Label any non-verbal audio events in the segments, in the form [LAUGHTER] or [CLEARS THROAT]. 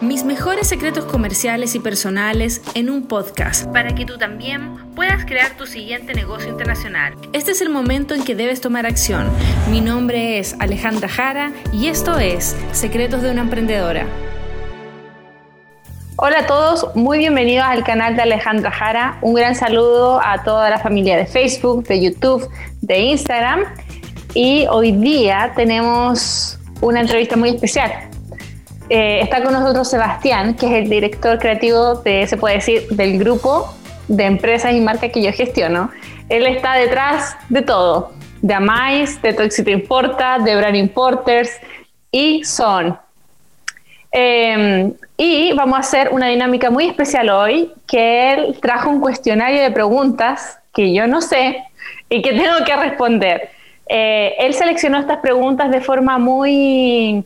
Mis mejores secretos comerciales y personales en un podcast para que tú también puedas crear tu siguiente negocio internacional. Este es el momento en que debes tomar acción. Mi nombre es Alejandra Jara y esto es Secretos de una Emprendedora. Hola a todos, muy bienvenidos al canal de Alejandra Jara. Un gran saludo a toda la familia de Facebook, de YouTube, de Instagram. Y hoy día tenemos una entrevista muy especial eh, está con nosotros Sebastián, que es el director creativo de, se puede decir, del grupo de empresas y marcas que yo gestiono. Él está detrás de todo, de Amais, de Toxito Importa, de Brand Importers y Son. Em, y vamos a hacer una dinámica muy especial hoy, que él trajo un cuestionario de preguntas que yo no sé y que [LAUGHS] tengo que responder. Eh, él seleccionó estas preguntas de forma muy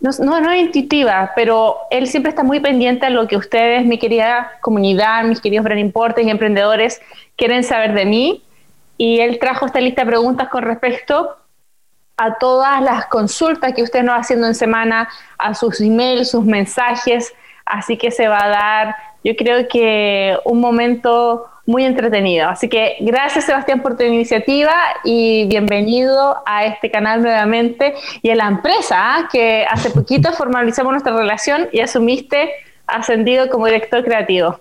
no, no, es intuitiva, pero él siempre está muy pendiente a lo que ustedes, mi querida comunidad, mis queridos brand importes y emprendedores, quieren saber de mí. Y él trajo esta lista de preguntas con respecto a todas las consultas que ustedes nos van haciendo en semana, a sus emails, sus mensajes. Así que se va a dar, yo creo que un momento muy entretenido. Así que gracias Sebastián por tu iniciativa y bienvenido a este canal nuevamente y a la empresa ¿ah? que hace poquito formalizamos nuestra relación y asumiste ascendido como director creativo.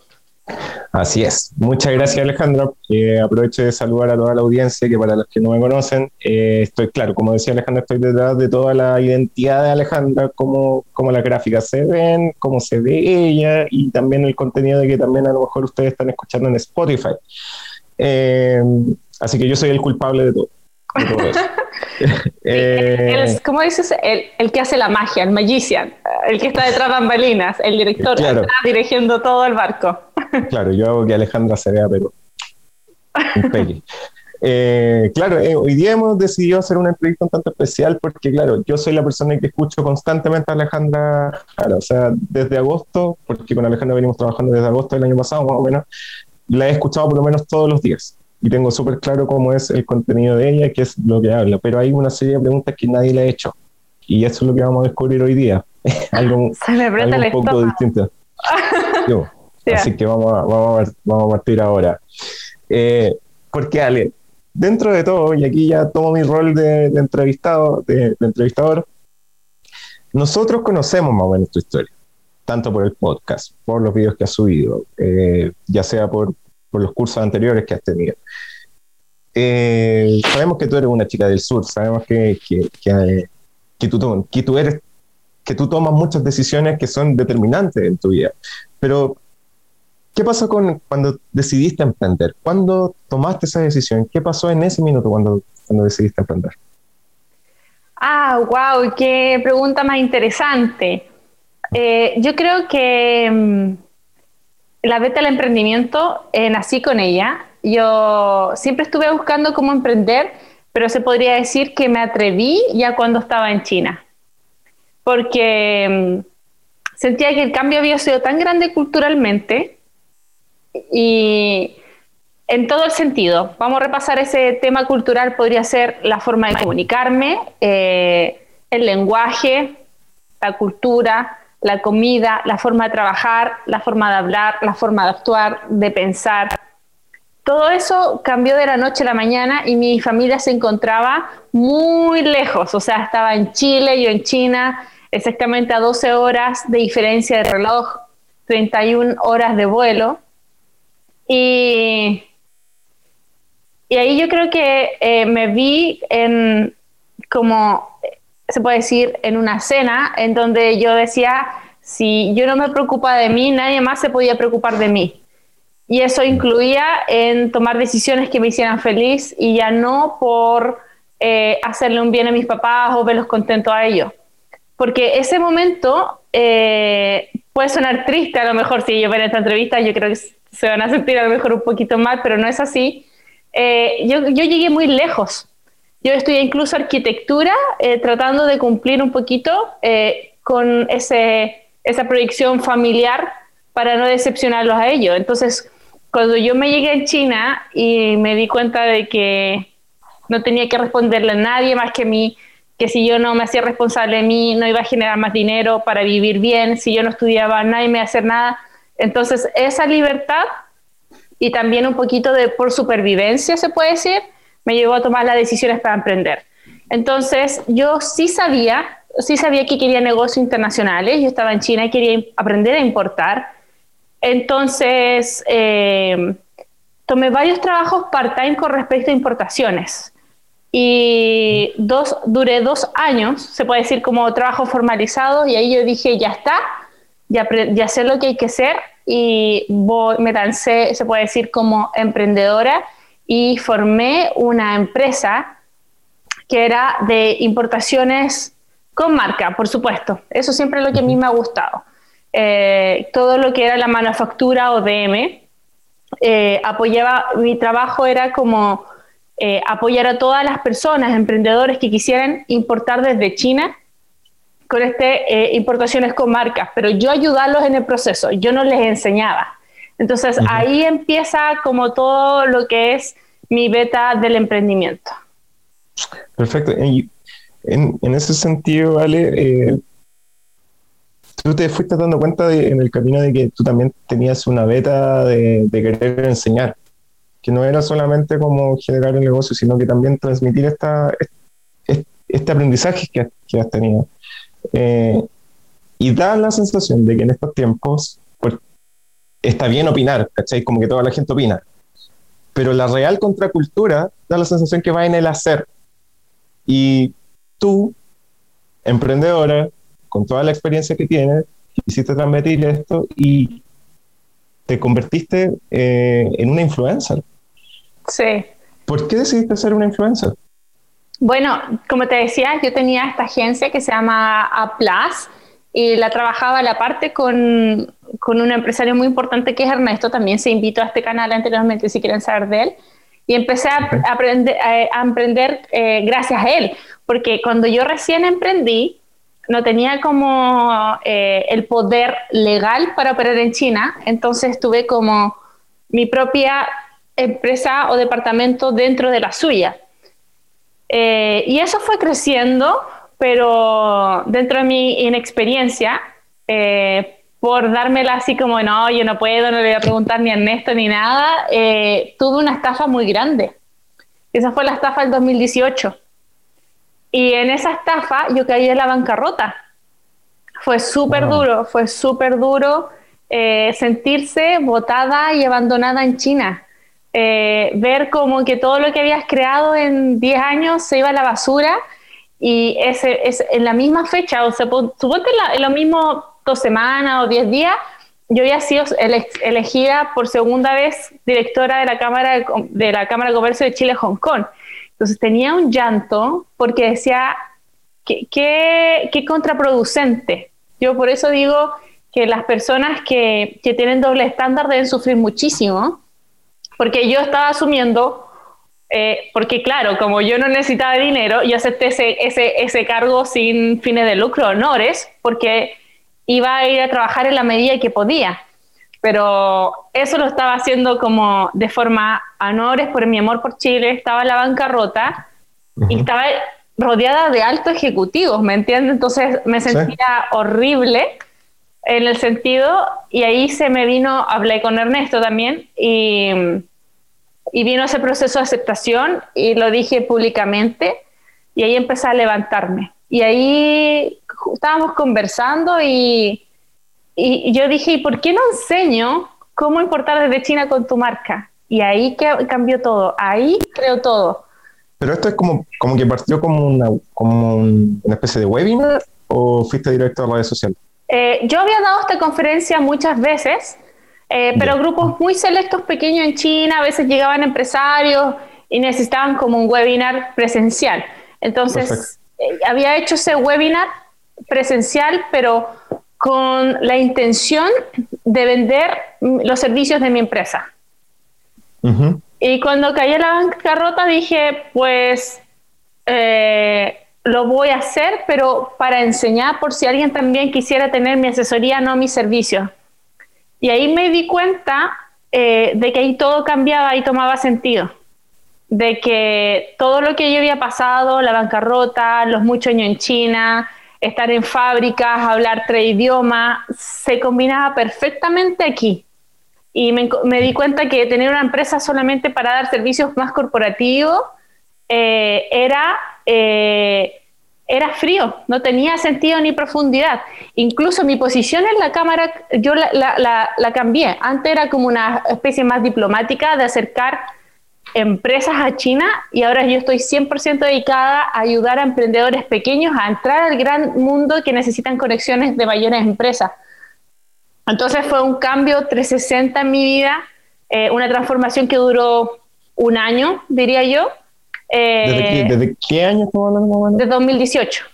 Así es. Muchas gracias, Alejandra. Eh, aprovecho de saludar a toda la audiencia, que para los que no me conocen, eh, estoy claro, como decía Alejandra, estoy detrás de toda la identidad de Alejandra, cómo, cómo las gráficas se ven, cómo se ve ella y también el contenido de que también a lo mejor ustedes están escuchando en Spotify. Eh, así que yo soy el culpable de todo. [LAUGHS] Eh, ¿Cómo dices? El, que hace la magia, el magician, el que está detrás de bambalinas, el director que está dirigiendo todo el barco. Claro, yo hago que Alejandra se vea, pero. Eh, claro, eh, hoy día hemos decidido hacer una entrevista un tanto especial porque, claro, yo soy la persona que escucho constantemente a Alejandra, claro, o sea, desde agosto, porque con Alejandra venimos trabajando desde agosto del año pasado, más o menos, la he escuchado por lo menos todos los días. Y tengo súper claro cómo es el contenido de ella, qué es lo que habla, pero hay una serie de preguntas que nadie le ha hecho. Y eso es lo que vamos a descubrir hoy día, [LAUGHS] algo, un poco distinto. [LAUGHS] [LAUGHS] Así que vamos a, vamos, a, vamos a partir ahora. Eh, porque Ale, dentro de todo, y aquí ya tomo mi rol de, entrevistado, de, entrevistador, nosotros conocemos más o menos tu historia, tanto por el podcast, por los videos que has subido, eh, ya sea por, por los cursos anteriores que has tenido. Eh, sabemos que tú eres una chica del sur, sabemos que, que, que, tú, que, tú eres, que tú tomas muchas decisiones que son determinantes en tu vida. Pero, ¿qué pasó con, cuando decidiste emprender? ¿Cuándo tomaste esa decisión? ¿Qué pasó en ese minuto cuando, cuando decidiste emprender? Ah, wow, qué pregunta más interesante. Eh, yo creo que mm, la beta del emprendimiento, eh, nací con ella. Yo siempre estuve buscando cómo emprender, pero se podría decir que me atreví ya cuando estaba en China. Porque mm, sentía que el cambio había sido tan grande culturalmente y en todo el sentido. Vamos a repasar ese tema cultural, podría ser la forma de comunicarme, eh, el lenguaje, la cultura, la comida, la forma de trabajar, la forma de hablar, la forma de actuar, de pensar. Todo eso cambió de la noche a la mañana y mi familia se encontraba muy lejos, o sea, estaba en Chile, yo en China, exactamente a 12 horas de diferencia de reloj, 31 horas de vuelo. Y, y ahí yo creo que eh, me vi en como se puede decir, en una cena en donde yo decía, si yo no me preocupa de mí, nadie más se podía preocupar de mí. Y eso incluía en tomar decisiones que me hicieran feliz y ya no por eh, hacerle un bien a mis papás o verlos contentos a ellos. Porque ese momento eh, puede sonar triste, a lo mejor si ellos ven esta entrevista, yo creo que se van a sentir a lo mejor un poquito mal, pero no es así. Eh, yo, yo llegué muy lejos yo estudié incluso arquitectura, eh, tratando de cumplir un poquito eh, con ese, esa proyección familiar para no decepcionarlos a ellos. Entonces, cuando yo me llegué en China y me di cuenta de que no tenía que responderle a nadie más que a mí, que si yo no me hacía responsable de mí, no iba a generar más dinero para vivir bien, si yo no estudiaba, nadie me iba a hacer nada. Entonces, esa libertad y también un poquito de por supervivencia, se puede decir, me llevó a tomar las decisiones para emprender. Entonces, yo sí sabía, sí sabía que quería negocios internacionales, yo estaba en China y quería aprender a importar. Entonces, eh, tomé varios trabajos part-time con respecto a importaciones y dos, duré dos años, se puede decir como trabajo formalizado, y ahí yo dije, ya está, ya, ya sé lo que hay que hacer, y me lancé, se puede decir, como emprendedora, y formé una empresa que era de importaciones con marca, por supuesto. Eso siempre es lo que a mí me ha gustado. Eh, todo lo que era la manufactura o DM, eh, apoyaba, mi trabajo era como eh, apoyar a todas las personas, emprendedores que quisieran importar desde China con este, eh, importaciones con marcas, pero yo ayudarlos en el proceso, yo no les enseñaba. Entonces ahí empieza como todo lo que es mi beta del emprendimiento. Perfecto. En, en ese sentido, Ale, eh, tú te fuiste dando cuenta en el camino de que tú también tenías una beta de, de querer enseñar que no era solamente como generar un negocio, sino que también transmitir esta, este aprendizaje que, que has tenido. Eh, y da la sensación de que en estos tiempos pues, está bien opinar, ¿cachai? Como que toda la gente opina. Pero la real contracultura da la sensación que va en el hacer. Y tú, emprendedora, con toda la experiencia que tienes, quisiste transmitir esto y te convertiste eh, en una influencer. Sí. ¿Por qué decidiste ser una influencer? Bueno, como te decía, yo tenía esta agencia que se llama Aplas y la trabajaba a la parte con, con, un empresario muy importante que es Ernesto, también se invitó a este canal anteriormente si quieren saber de él. Y empecé a, aprender, a, emprender eh, gracias a él, porque cuando yo recién emprendí, no tenía como eh, el poder legal para operar en China, entonces tuve como mi propia empresa o departamento dentro de la suya. Eh, y eso fue creciendo, pero dentro de mi inexperiencia, eh, por dármela así como, no, yo no puedo, no le voy a preguntar ni a Ernesto ni nada, eh, tuve una estafa muy grande. Esa fue la estafa del 2018. Y en esa estafa yo caí en la bancarrota. Fue súper duro, fue súper duro sentirse botada y abandonada en China. Eh, ver como que todo lo que habías creado en 10 años se iba a la basura y en la misma fecha, o sea, suponte en, lo mismo dos semanas o 10 días, yo había sido elegida por segunda vez directora de la Cámara de, la Cámara de Comercio de Chile-Hong Kong. Entonces tenía un llanto porque decía, qué, contraproducente. Yo por eso digo que las personas que, que tienen doble estándar deben sufrir muchísimo porque yo estaba asumiendo, eh, porque claro, como yo no necesitaba dinero, yo acepté ese, ese, ese cargo sin fines de lucro, honores, porque iba a ir a trabajar en la medida que podía. Pero eso lo estaba haciendo como de forma honores por mi amor por Chile, estaba en la bancarrota y estaba rodeada de altos ejecutivos, ¿me entiendes? Entonces me sentía horrible en el sentido, y ahí se me vino, hablé con Ernesto también, y, y vino ese proceso de aceptación y lo dije públicamente, y ahí empecé a levantarme. Y ahí estábamos conversando y, y yo dije, ¿y por qué no enseño cómo importar desde China con tu marca? Y ahí que cambió todo, ahí creo todo. Pero esto es como, como que partió como una, como una especie de webinar o fuiste directo a redes sociales? Eh, yo había dado esta conferencia muchas veces, eh, pero grupos muy selectos pequeños en China, a veces llegaban empresarios y necesitaban como un webinar presencial. Entonces, eh, había hecho ese webinar presencial, pero con la intención de vender los servicios de mi empresa. Y cuando caí en la bancarrota dije, pues lo voy a hacer, pero para enseñar por si alguien también quisiera tener mi asesoría, no mi servicio. Y ahí me di cuenta eh, de que ahí todo cambiaba y tomaba sentido. de que todo lo que yo había pasado, la bancarrota, los muchos años en China, estar en fábricas, hablar tres idiomas, se combinaba perfectamente aquí. Y me, di cuenta que tener una empresa solamente para dar servicios más corporativos eh, era, eh, era frío, no tenía sentido ni profundidad. Incluso mi posición en la Cámara, yo la, la, la cambié. Antes era como una especie más diplomática de acercar empresas a China y ahora yo estoy 100% dedicada a ayudar a emprendedores pequeños a entrar al gran mundo que necesitan conexiones de mayores empresas. Entonces fue un cambio 360 en mi vida, eh, una transformación que duró un año, diría yo. Eh, ¿Desde, qué, año estamos hablando? De 2018.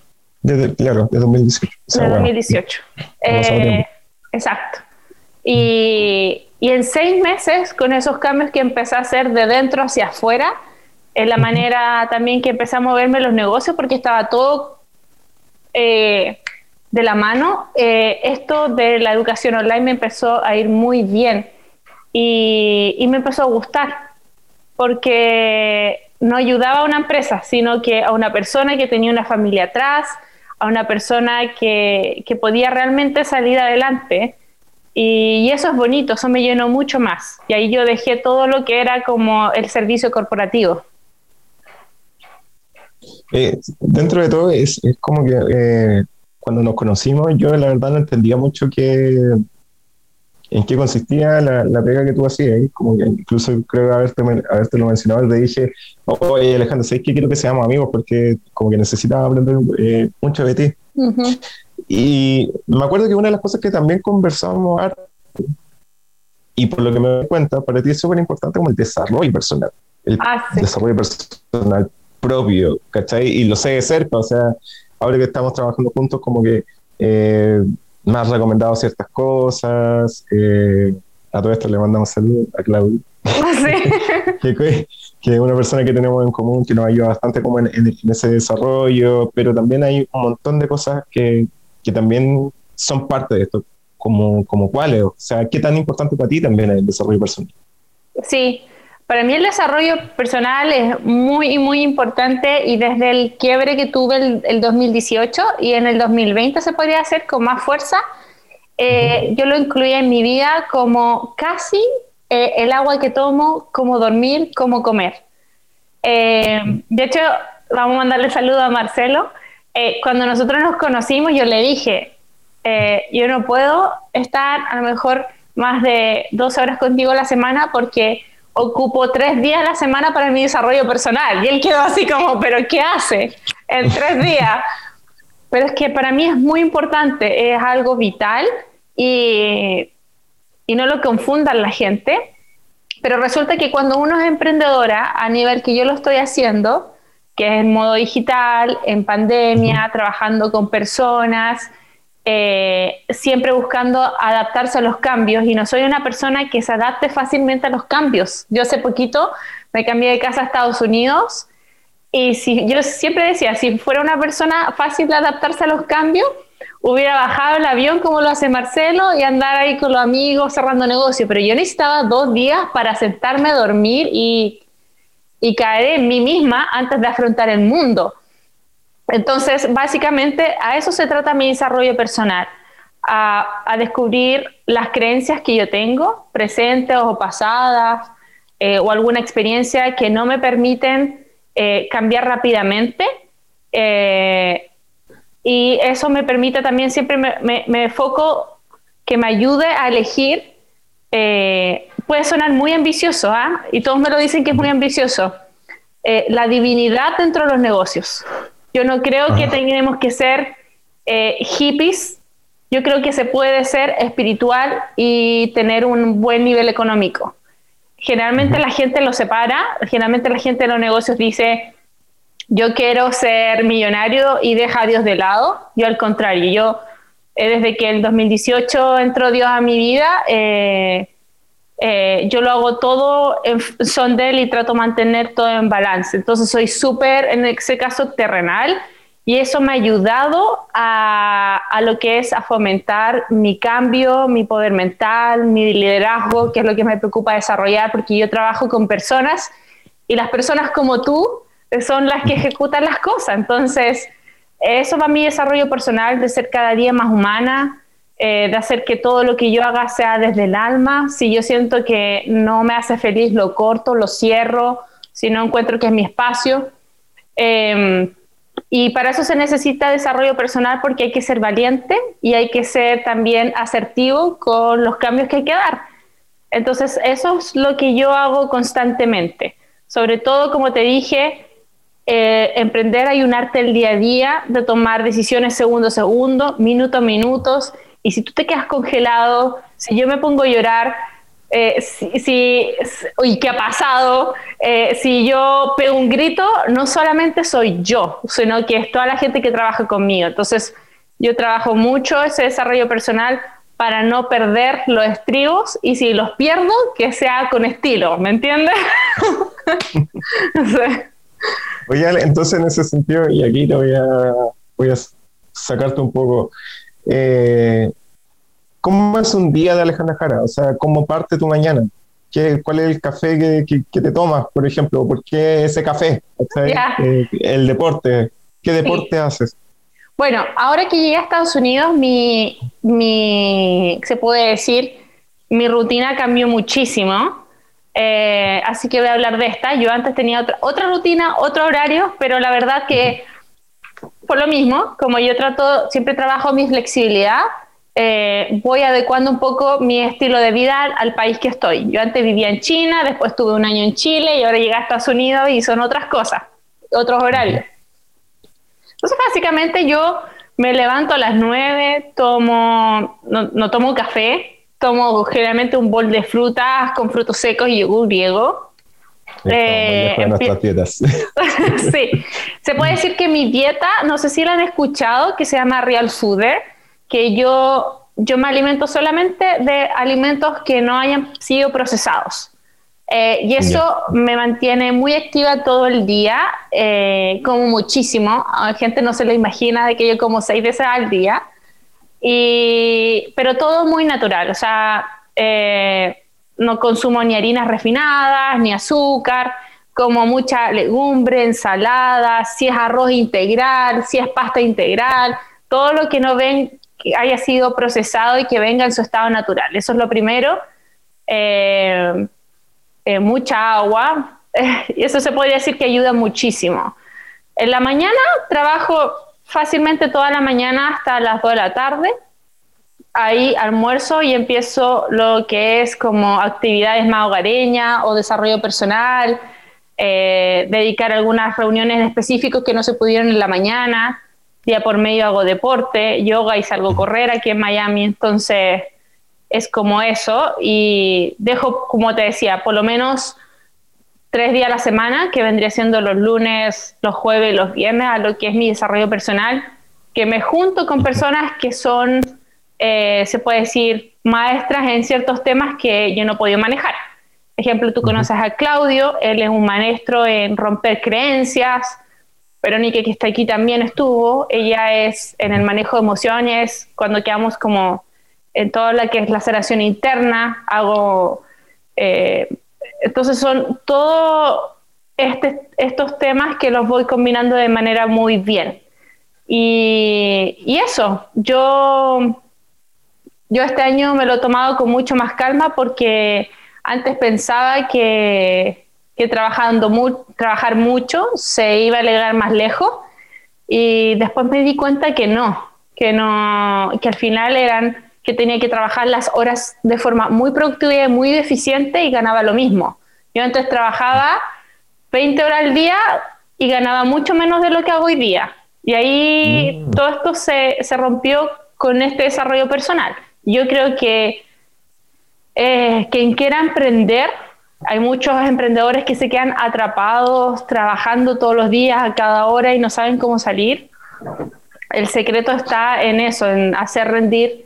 Desde, claro, de 2018. de 2018. Eh, exacto. Y, y en seis meses, con esos cambios que empecé a hacer de dentro hacia afuera, en la manera también que empecé a moverme los negocios, porque estaba todo eh, de la mano, eh, esto de la educación online me empezó a ir muy bien y, y me empezó a gustar, porque no ayudaba a una empresa, sino que a una persona que tenía una familia atrás, a una persona que, que podía realmente salir adelante y, eso es bonito, eso me llenó mucho más. Y ahí yo dejé todo lo que era como el servicio corporativo. Eh, dentro de todo, es, es como que eh, cuando nos conocimos, yo la verdad no entendía mucho qué, en qué consistía la, la pega que tú hacías. Como que incluso creo haberte, haberte lo mencionado, te dije, oye Alejandro, ¿sabes que quiero que seamos amigos? Porque como que necesitaba aprender eh, mucho de ti. Y me acuerdo que una de las cosas que también conversábamos y por lo que me doy cuenta, para ti es súper importante como el desarrollo personal, el ah, desarrollo personal propio, ¿cachai? Y lo sé de cerca, o sea, ahora que estamos trabajando juntos, como que eh, me has recomendado ciertas cosas, eh, a todo esto le mandamos saludos a Claudia. Ah, [LAUGHS] que, es una persona que tenemos en común, que nos ayuda bastante como en, ese desarrollo, pero también hay un montón de cosas que, que también son parte de esto, como, como cuáles, o sea, qué tan importante para ti también es el desarrollo personal. Sí, para mí el desarrollo personal es muy, muy importante y desde el quiebre que tuve el, el 2018 y en el 2020 se podría hacer con más fuerza, eh, yo lo incluía en mi vida como casi eh, el agua que tomo, como dormir, como comer. Eh, de hecho, vamos a mandarle saludo a Marcelo, eh, cuando nosotros nos conocimos, yo le dije, eh, yo no puedo estar a lo mejor más de dos horas contigo a la semana porque ocupo tres días a la semana para mi desarrollo personal. Y él quedó así como, pero ¿qué hace en tres días? Pero es que para mí es muy importante, es algo vital y, y no lo confundan la gente. Pero resulta que cuando uno es emprendedora, a nivel que yo lo estoy haciendo, que es en modo digital, en pandemia, trabajando con personas, eh, siempre buscando adaptarse a los cambios y no soy una persona que se adapte fácilmente a los cambios. Yo hace poquito me cambié de casa a Estados Unidos y si, yo siempre decía, si fuera una persona fácil de adaptarse a los cambios, hubiera bajado el avión como lo hace Marcelo y andar ahí con los amigos cerrando negocios, pero yo necesitaba dos días para sentarme a dormir y y caer en mí misma antes de afrontar el mundo. Entonces, básicamente a eso se trata mi desarrollo personal, a, descubrir las creencias que yo tengo, presentes o pasadas, eh, o alguna experiencia que no me permiten eh, cambiar rápidamente. Eh, y eso me permite también, siempre me, me, me, enfoco que me ayude a elegir puede sonar muy ambicioso, ¿ah? y todos me lo dicen que es muy ambicioso, la divinidad dentro de los negocios. Yo no creo que tengamos que ser eh, hippies, yo creo que se puede ser espiritual y tener un buen nivel económico. Generalmente la gente lo separa, generalmente la gente de los negocios dice, yo quiero ser millonario y deja a Dios de lado. Yo al contrario, yo eh, desde que el 2018 entró Dios a mi vida, eh, yo lo hago todo en son de él y trato de mantener todo en balance. Entonces soy súper, en ese caso, terrenal y eso me ha ayudado a, a, lo que es a fomentar mi cambio, mi poder mental, mi liderazgo, que es lo que me preocupa desarrollar, porque yo trabajo con personas y las personas como tú son las que ejecutan las cosas. Entonces, eso va mi desarrollo personal, de ser cada día más humana, eh, de hacer que todo lo que yo haga sea desde el alma. Si yo siento que no me hace feliz, lo corto, lo cierro, si no encuentro que es mi espacio. Em, y para eso se necesita desarrollo personal porque hay que ser valiente y hay que ser también asertivo con los cambios que hay que dar. Entonces, eso es lo que yo hago constantemente. Sobre todo, como te dije, eh, emprender hay un arte el día a día de tomar decisiones segundo a segundo, minuto a minutos. Y si tú te quedas congelado, si yo me pongo a llorar, eh, si, si, ¿qué ha pasado? Eh, si yo pego un grito, no solamente soy yo, sino que es toda la gente que trabaja conmigo. Entonces, yo trabajo mucho ese desarrollo personal para no perder los estribos y si los pierdo, que sea con estilo, ¿me entiendes? [LAUGHS] Oye, entonces en ese sentido, y aquí te voy a, voy a sacarte un poco, eh, ¿cómo es un día de Alejandra Jara? O sea, ¿cómo parte tu mañana? ¿Qué, ¿Cuál es el café que, que, te tomas, por ejemplo? ¿Por qué ese café? Eh, el deporte. ¿Qué deporte haces? Bueno, ahora que llegué a Estados Unidos, mi, mi, se puede decir, mi rutina cambió muchísimo. Eh, así que voy a hablar de esta. Yo antes tenía otra, otra rutina, otro horario, pero la verdad que por lo mismo, como yo trato, siempre trabajo mi flexibilidad, eh, voy adecuando un poco mi estilo de vida al, país que estoy. Yo antes vivía en China, después tuve un año en Chile y ahora llegué a Estados Unidos y son otras cosas, otros horarios. Entonces, básicamente yo me levanto a las 9, tomo, no, tomo café, tomo generalmente un bol de frutas con frutos secos y yogur griego. Eh, [LAUGHS] sí, se puede decir que mi dieta, no sé si la han escuchado, que se llama Real Fooder, que yo, yo me alimento solamente de alimentos que no hayan sido procesados. Eh, y eso me mantiene muy activa todo el día, eh, como muchísimo. A gente no se lo imagina de que yo como seis veces al día, y, pero todo muy natural. O sea, eh, no consumo ni harinas refinadas, ni azúcar, como mucha legumbre, ensalada, si es arroz integral, si es pasta integral, todo lo que no ven que haya sido procesado y que venga en su estado natural. Eso es lo primero. Eh, eh, mucha agua, y [LAUGHS] eso se podría decir que ayuda muchísimo. En la mañana trabajo fácilmente toda la mañana hasta las 2 de la tarde. Ahí almuerzo y empiezo lo que es como actividades más hogareñas o desarrollo personal, eh, dedicar algunas reuniones específicas que no se pudieron en la mañana. Día por medio hago deporte, yoga y salgo a correr aquí en Miami. Entonces, es como eso y dejo, como te decía, por lo menos tres días a la semana, que vendría siendo los lunes, los jueves y los viernes, a lo que es mi desarrollo personal, que me junto con personas que son, eh, se puede decir, maestras en ciertos temas que yo no he podido manejar. Ejemplo, tú conoces a Claudio, él es un maestro en romper creencias, Verónica, que está aquí, también estuvo, ella es en el manejo de emociones, cuando quedamos como en toda la que es la laceración interna, hago... Eh, entonces son todos este, estos temas que los voy combinando de manera muy bien. Y, y, eso, yo, yo este año me lo he tomado con mucho más calma porque antes pensaba que, que trabajando trabajar mucho se iba a llegar más lejos y después me di cuenta que no, que no, que al final eran que tenía que trabajar las horas de forma muy productiva y muy eficiente y ganaba lo mismo. Yo antes trabajaba 20 horas al día y ganaba mucho menos de lo que hago hoy día. Y ahí mm. todo esto se, se, rompió con este desarrollo personal. Yo creo que eh, quien quiera emprender, hay muchos emprendedores que se quedan atrapados trabajando todos los días, a cada hora y no saben cómo salir. El secreto está en eso, en hacer rendir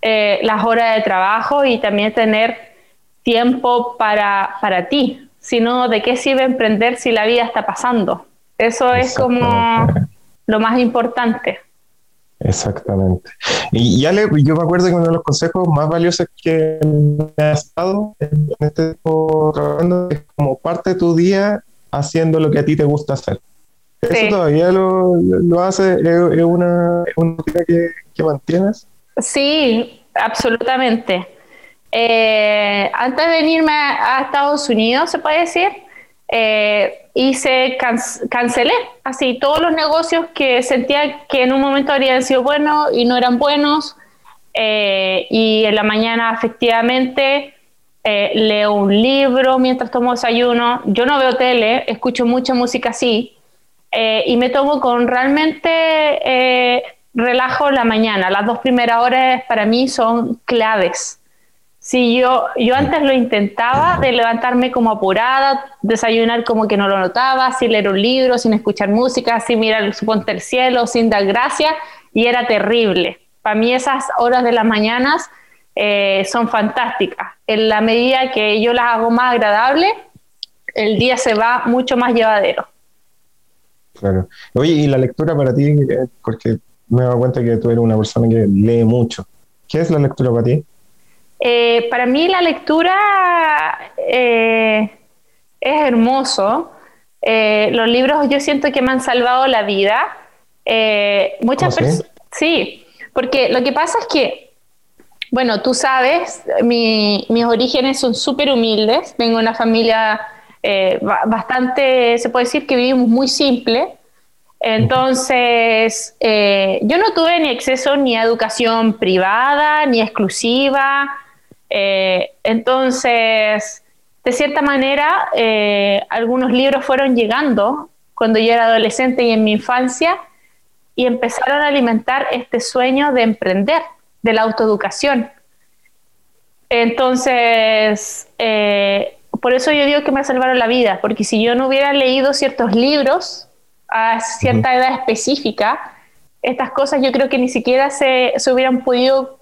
eh, las horas de trabajo y también tener tiempo para, para ti. Si no, ¿de qué sirve emprender si la vida está pasando? Eso es como lo más importante. Exactamente. Y ya le, yo me acuerdo que uno de los consejos más valiosos que me has dado en este tiempo trabajando es como parte de tu día haciendo lo que a ti te gusta hacer. ¿Eso todavía lo, lo hace? ¿Es, una, es que, que, mantienes? Sí, absolutamente. Eh, antes de venirme a Estados Unidos, se puede decir, eh, hice, cancelé así todos los negocios que sentía que en un momento habrían sido buenos y no eran buenos. Eh, y en la mañana efectivamente eh, leo un libro mientras tomo desayuno. Yo no veo tele, escucho mucha música así y me tomo con realmente relajo la mañana. Las dos primeras horas para mí son claves. Sí, yo, yo antes lo intentaba de levantarme como apurada, desayunar como que no lo notaba, sin leer un libro, sin escuchar música, sin mirar suponte el cielo, sin dar gracias, y era terrible. Para mí esas horas de las mañanas eh, son fantásticas. En la medida que yo las hago más agradables, el día se va mucho más llevadero. Claro. Oye, y la lectura para ti, eh, porque me he dado cuenta que tú eres una persona que lee mucho. ¿Qué es la lectura para ti? Eh, para mí la lectura eh, es hermoso. Eh, los libros yo siento que me han salvado la vida. muchas ¿Ah, personas, sí? porque lo que pasa es que, bueno, tú sabes, mis orígenes son súper humildes. Vengo de una familia bastante, se puede decir que vivimos muy simple. Entonces, yo no tuve ni acceso ni a educación privada, ni exclusiva, eh, entonces, de cierta manera, eh, algunos libros fueron llegando cuando yo era adolescente y en mi infancia y empezaron a alimentar este sueño de emprender, de la autoeducación. Entonces, eh, por eso yo digo que me salvaron la vida, porque si yo no hubiera leído ciertos libros a cierta edad específica, estas cosas yo creo que ni siquiera se, se hubieran podido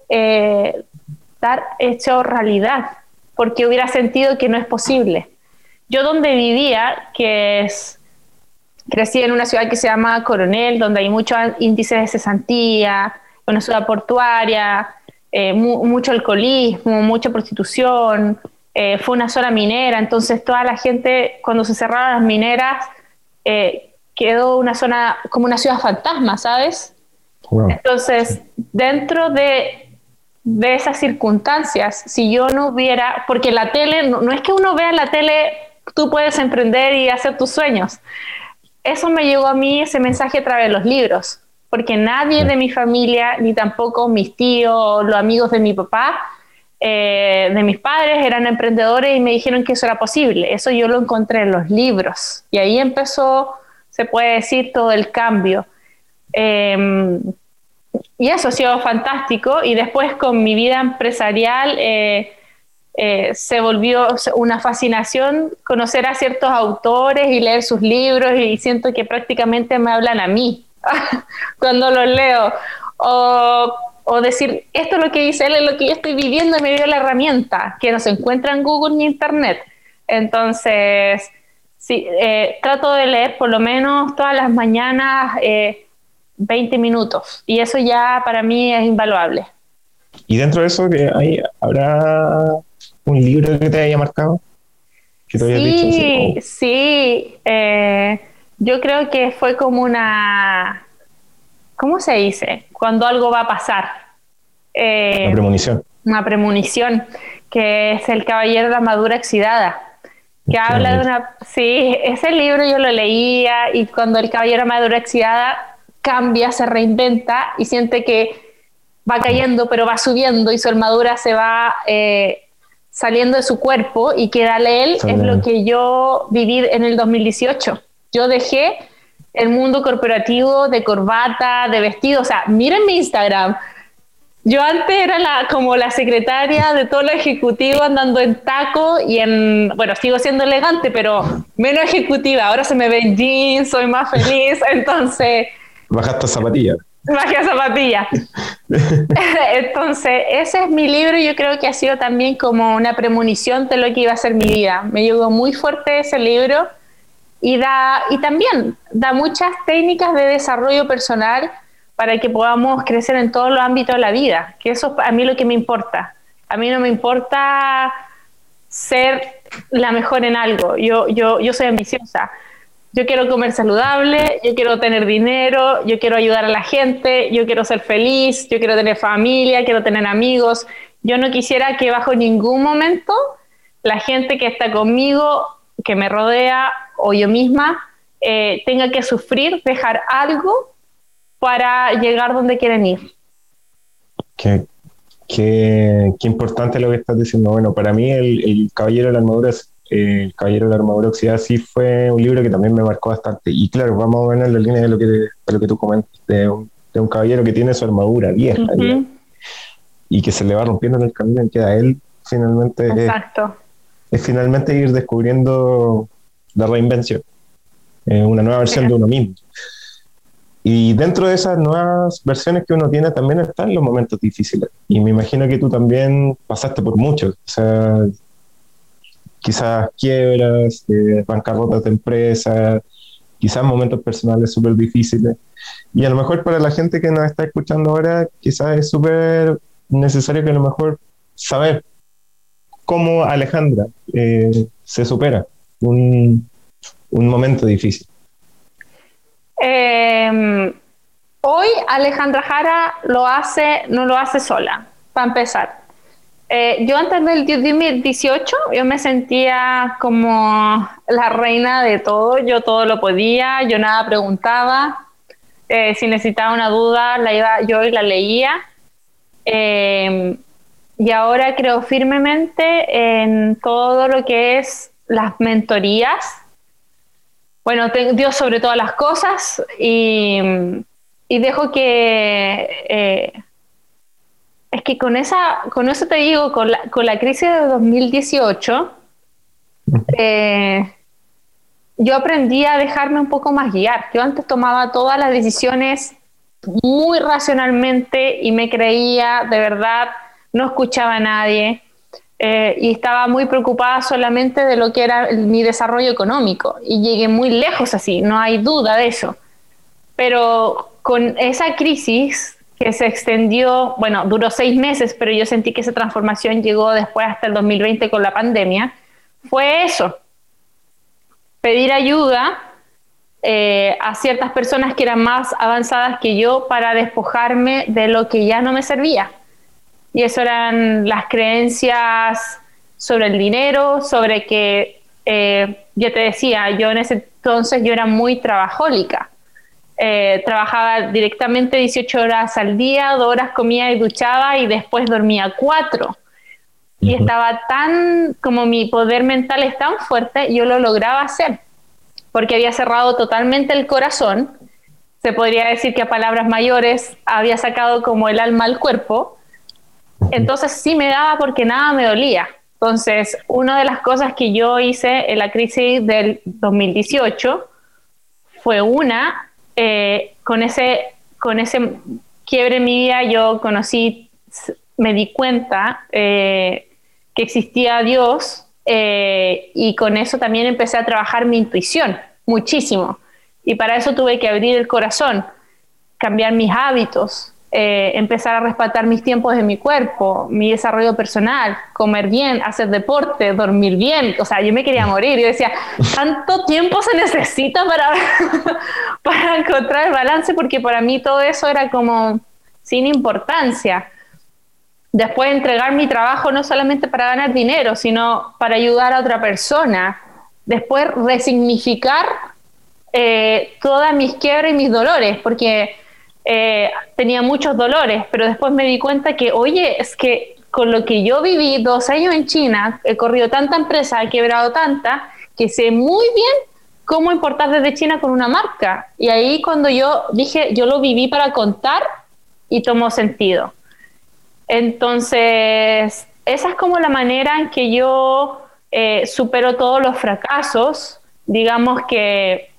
estar hecho realidad, porque hubiera sentido que no es posible. Yo donde vivía, que es, crecí en una ciudad que se llama Coronel, donde hay muchos índices de cesantía, una ciudad portuaria, eh, mucho alcoholismo, mucha prostitución, eh, fue una zona minera, entonces toda la gente, cuando se cerraron las mineras, eh, quedó una zona como una ciudad fantasma, ¿sabes? Entonces, dentro de de esas circunstancias, si yo no hubiera, porque la tele, no, es que uno vea la tele, tú puedes emprender y hacer tus sueños. Eso me llegó a mí, ese mensaje a través de los libros, porque nadie de mi familia, ni tampoco mis tíos, los amigos de mi papá, eh, de mis padres, eran emprendedores y me dijeron que eso era posible. Eso yo lo encontré en los libros. Y ahí empezó, se puede decir, todo el cambio. Eh, y eso ha sido fantástico. Y después con mi vida empresarial eh, eh, se volvió una fascinación conocer a ciertos autores y leer sus libros y siento que prácticamente me hablan a mí [LAUGHS] cuando los leo. O, o, decir, esto es lo que dice él, es lo que yo estoy viviendo y me dio la herramienta, que no se encuentra en Google ni Internet. Entonces, sí, eh, trato de leer por lo menos todas las mañanas 20 minutos y eso ya para mí es invaluable. ¿Y dentro de eso que hay, habrá un libro que te haya marcado? Que te sí, dicho sí. Eh, yo creo que fue como una, ¿cómo se dice? Cuando algo va a pasar. Eh, una premonición. Una premonición, que es El Caballero de la Madura Oxidada que habla de una... Sí, ese libro yo lo leía y cuando el caballero madura oxidada cambia, se reinventa y siente que va cayendo, pero va subiendo y su armadura se va eh, saliendo de su cuerpo y queda él, es lo que yo viví en el 2018. Yo dejé el mundo corporativo de corbata, de vestido, o sea, miren mi Instagram. Yo antes era la, como la secretaria de todo lo ejecutivo andando en taco y en, bueno, sigo siendo elegante, pero menos ejecutiva. Ahora se me ven jeans, soy más feliz. [LAUGHS] Entonces, Bajaste zapatilla. Bajé zapatilla. [LAUGHS] Entonces, ese es mi libro y yo creo que ha sido también como una premonición de lo que iba a ser mi vida. Me llegó muy fuerte ese libro y, da, y también da muchas técnicas de desarrollo personal para que podamos crecer en todos los ámbitos de la vida, que eso es a mí lo que me importa. A mí no me importa ser la mejor en algo. Yo, yo, yo soy ambiciosa. Yo quiero comer saludable, yo quiero tener dinero, yo quiero ayudar a la gente, yo quiero ser feliz, yo quiero tener familia, quiero tener amigos. Yo no quisiera que bajo ningún momento la gente que está conmigo, que me rodea o yo misma, eh, tenga que sufrir, dejar algo para llegar donde quieren ir. Qué, qué, qué importante lo que estás diciendo. Bueno, para mí el, el Caballero de la Armadura eh, el Caballero de la Armadura Oxidada sí fue un libro que también me marcó bastante. Y claro, vamos a ver en la línea de lo que, de lo que tú comentas, de un, de un caballero que tiene su armadura vieja y que se le va rompiendo en el camino y queda él finalmente. Exacto. Es, finalmente ir descubriendo la reinvención, eh, una nueva versión de uno mismo. Y dentro de esas nuevas versiones que uno tiene también están los momentos difíciles. Y me imagino que tú también pasaste por muchos. O sea, quizás quiebras, eh, bancarrotas de empresas, quizás momentos personales súper difíciles. Y a lo mejor para la gente que nos está escuchando ahora, quizás es súper necesario que a lo mejor saber cómo Alejandra eh, se supera un, un momento difícil. Eh, hoy Alejandra Jara lo hace, no lo hace sola, para empezar. Eh, yo antes del 2018 yo me sentía como la reina de todo, yo todo lo podía, yo nada preguntaba, eh, si necesitaba una duda la iba yo y la leía. Eh, y ahora creo firmemente en todo lo que es las mentorías bueno, Dios sobre todas las cosas y, dejo que... Es que con, esa, con eso te digo, con la, con la crisis de 2018, eh, yo aprendí a dejarme un poco más guiar. Yo antes tomaba todas las decisiones muy racionalmente y me creía, de verdad, no escuchaba a nadie. Eh, y estaba muy preocupada solamente de lo que era mi desarrollo económico y llegué muy lejos así, no hay duda de eso. Pero con esa crisis que se extendió, bueno, duró seis meses, pero yo sentí que esa transformación llegó después hasta el 2020 con la pandemia, fue eso, pedir ayuda eh, a ciertas personas que eran más avanzadas que yo para despojarme de lo que ya no me servía y eso eran las creencias sobre el dinero, sobre que, eh, ya te decía, yo en ese entonces yo era muy trabajólica. Eh, trabajaba directamente 18 horas al día, dos horas comía y duchaba y después dormía cuatro. Y estaba tan, como mi poder mental es tan fuerte, yo lo lograba hacer, porque había cerrado totalmente el corazón. Se podría decir que a palabras mayores había sacado como el alma al cuerpo entonces sí me daba porque nada me dolía. Entonces, una de las cosas que yo hice en la crisis del 2018 fue una, eh, con, ese, con ese quiebre en mi vida yo conocí, me di cuenta eh, que existía Dios eh, y con eso también empecé a trabajar mi intuición muchísimo. Y para eso tuve que abrir el corazón, cambiar mis hábitos, eh, empezar a respetar mis tiempos de mi cuerpo, mi desarrollo personal, comer bien, hacer deporte, dormir bien. O sea, yo me quería morir. Yo decía, ¿tanto tiempo se necesita para, [LAUGHS] para encontrar el balance? Porque para mí todo eso era como sin importancia. Después entregar mi trabajo no solamente para ganar dinero, sino para ayudar a otra persona. Después resignificar eh, todas mis quiebras y mis dolores, porque eh, tenía muchos dolores, pero después me di cuenta que, oye, es que con lo que yo viví dos años en China, he corrido tanta empresa, he quebrado tanta, que sé muy bien cómo importar desde China con una marca. Y ahí cuando yo dije, yo lo viví para contar y tomó sentido. Entonces, esa es como la manera en que yo eh, supero todos los fracasos. Digamos que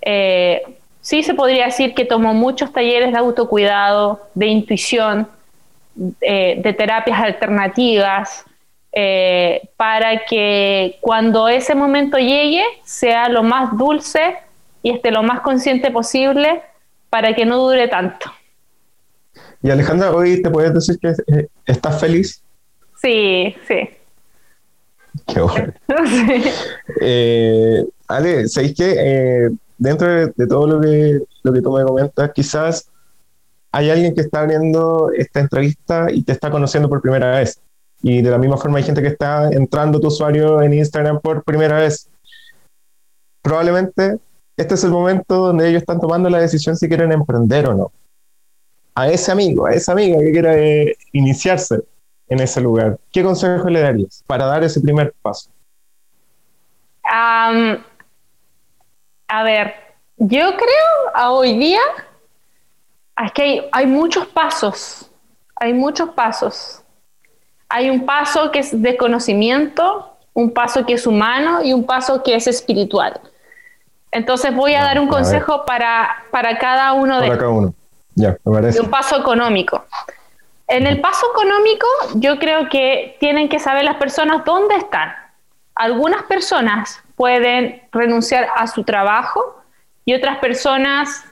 eh, sí se podría decir que tomó muchos talleres de autocuidado, de intuición, eh, de terapias alternativas, eh, para que cuando ese momento llegue sea lo más dulce y esté lo más consciente posible para que no dure tanto. Y Alejandra, hoy te puedes decir que eh, estás feliz. Sí, sí. Qué bueno. [LAUGHS] Ale, ¿sabéis qué? Dentro de, todo lo que, lo que tú me comentas, quizás hay alguien que está abriendo esta entrevista y te está conociendo por primera vez. Y de la misma forma hay gente que está entrando tu usuario en Instagram por primera vez. Probablemente este es el momento donde ellos están tomando la decisión si quieren emprender o no. A ese amigo, a esa amiga que quiera eh, iniciarse en ese lugar, ¿qué consejo le darías para dar ese primer paso? A ver, yo creo a hoy día es que hay, hay muchos pasos, hay muchos pasos. Hay un paso que es de conocimiento, un paso que es humano y un paso que es espiritual. Entonces voy a dar un consejo para, para cada uno de cada uno. Ya, me parece. un paso económico. En el paso económico, yo creo que tienen que saber las personas dónde están. Algunas personas pueden renunciar a su trabajo y otras personas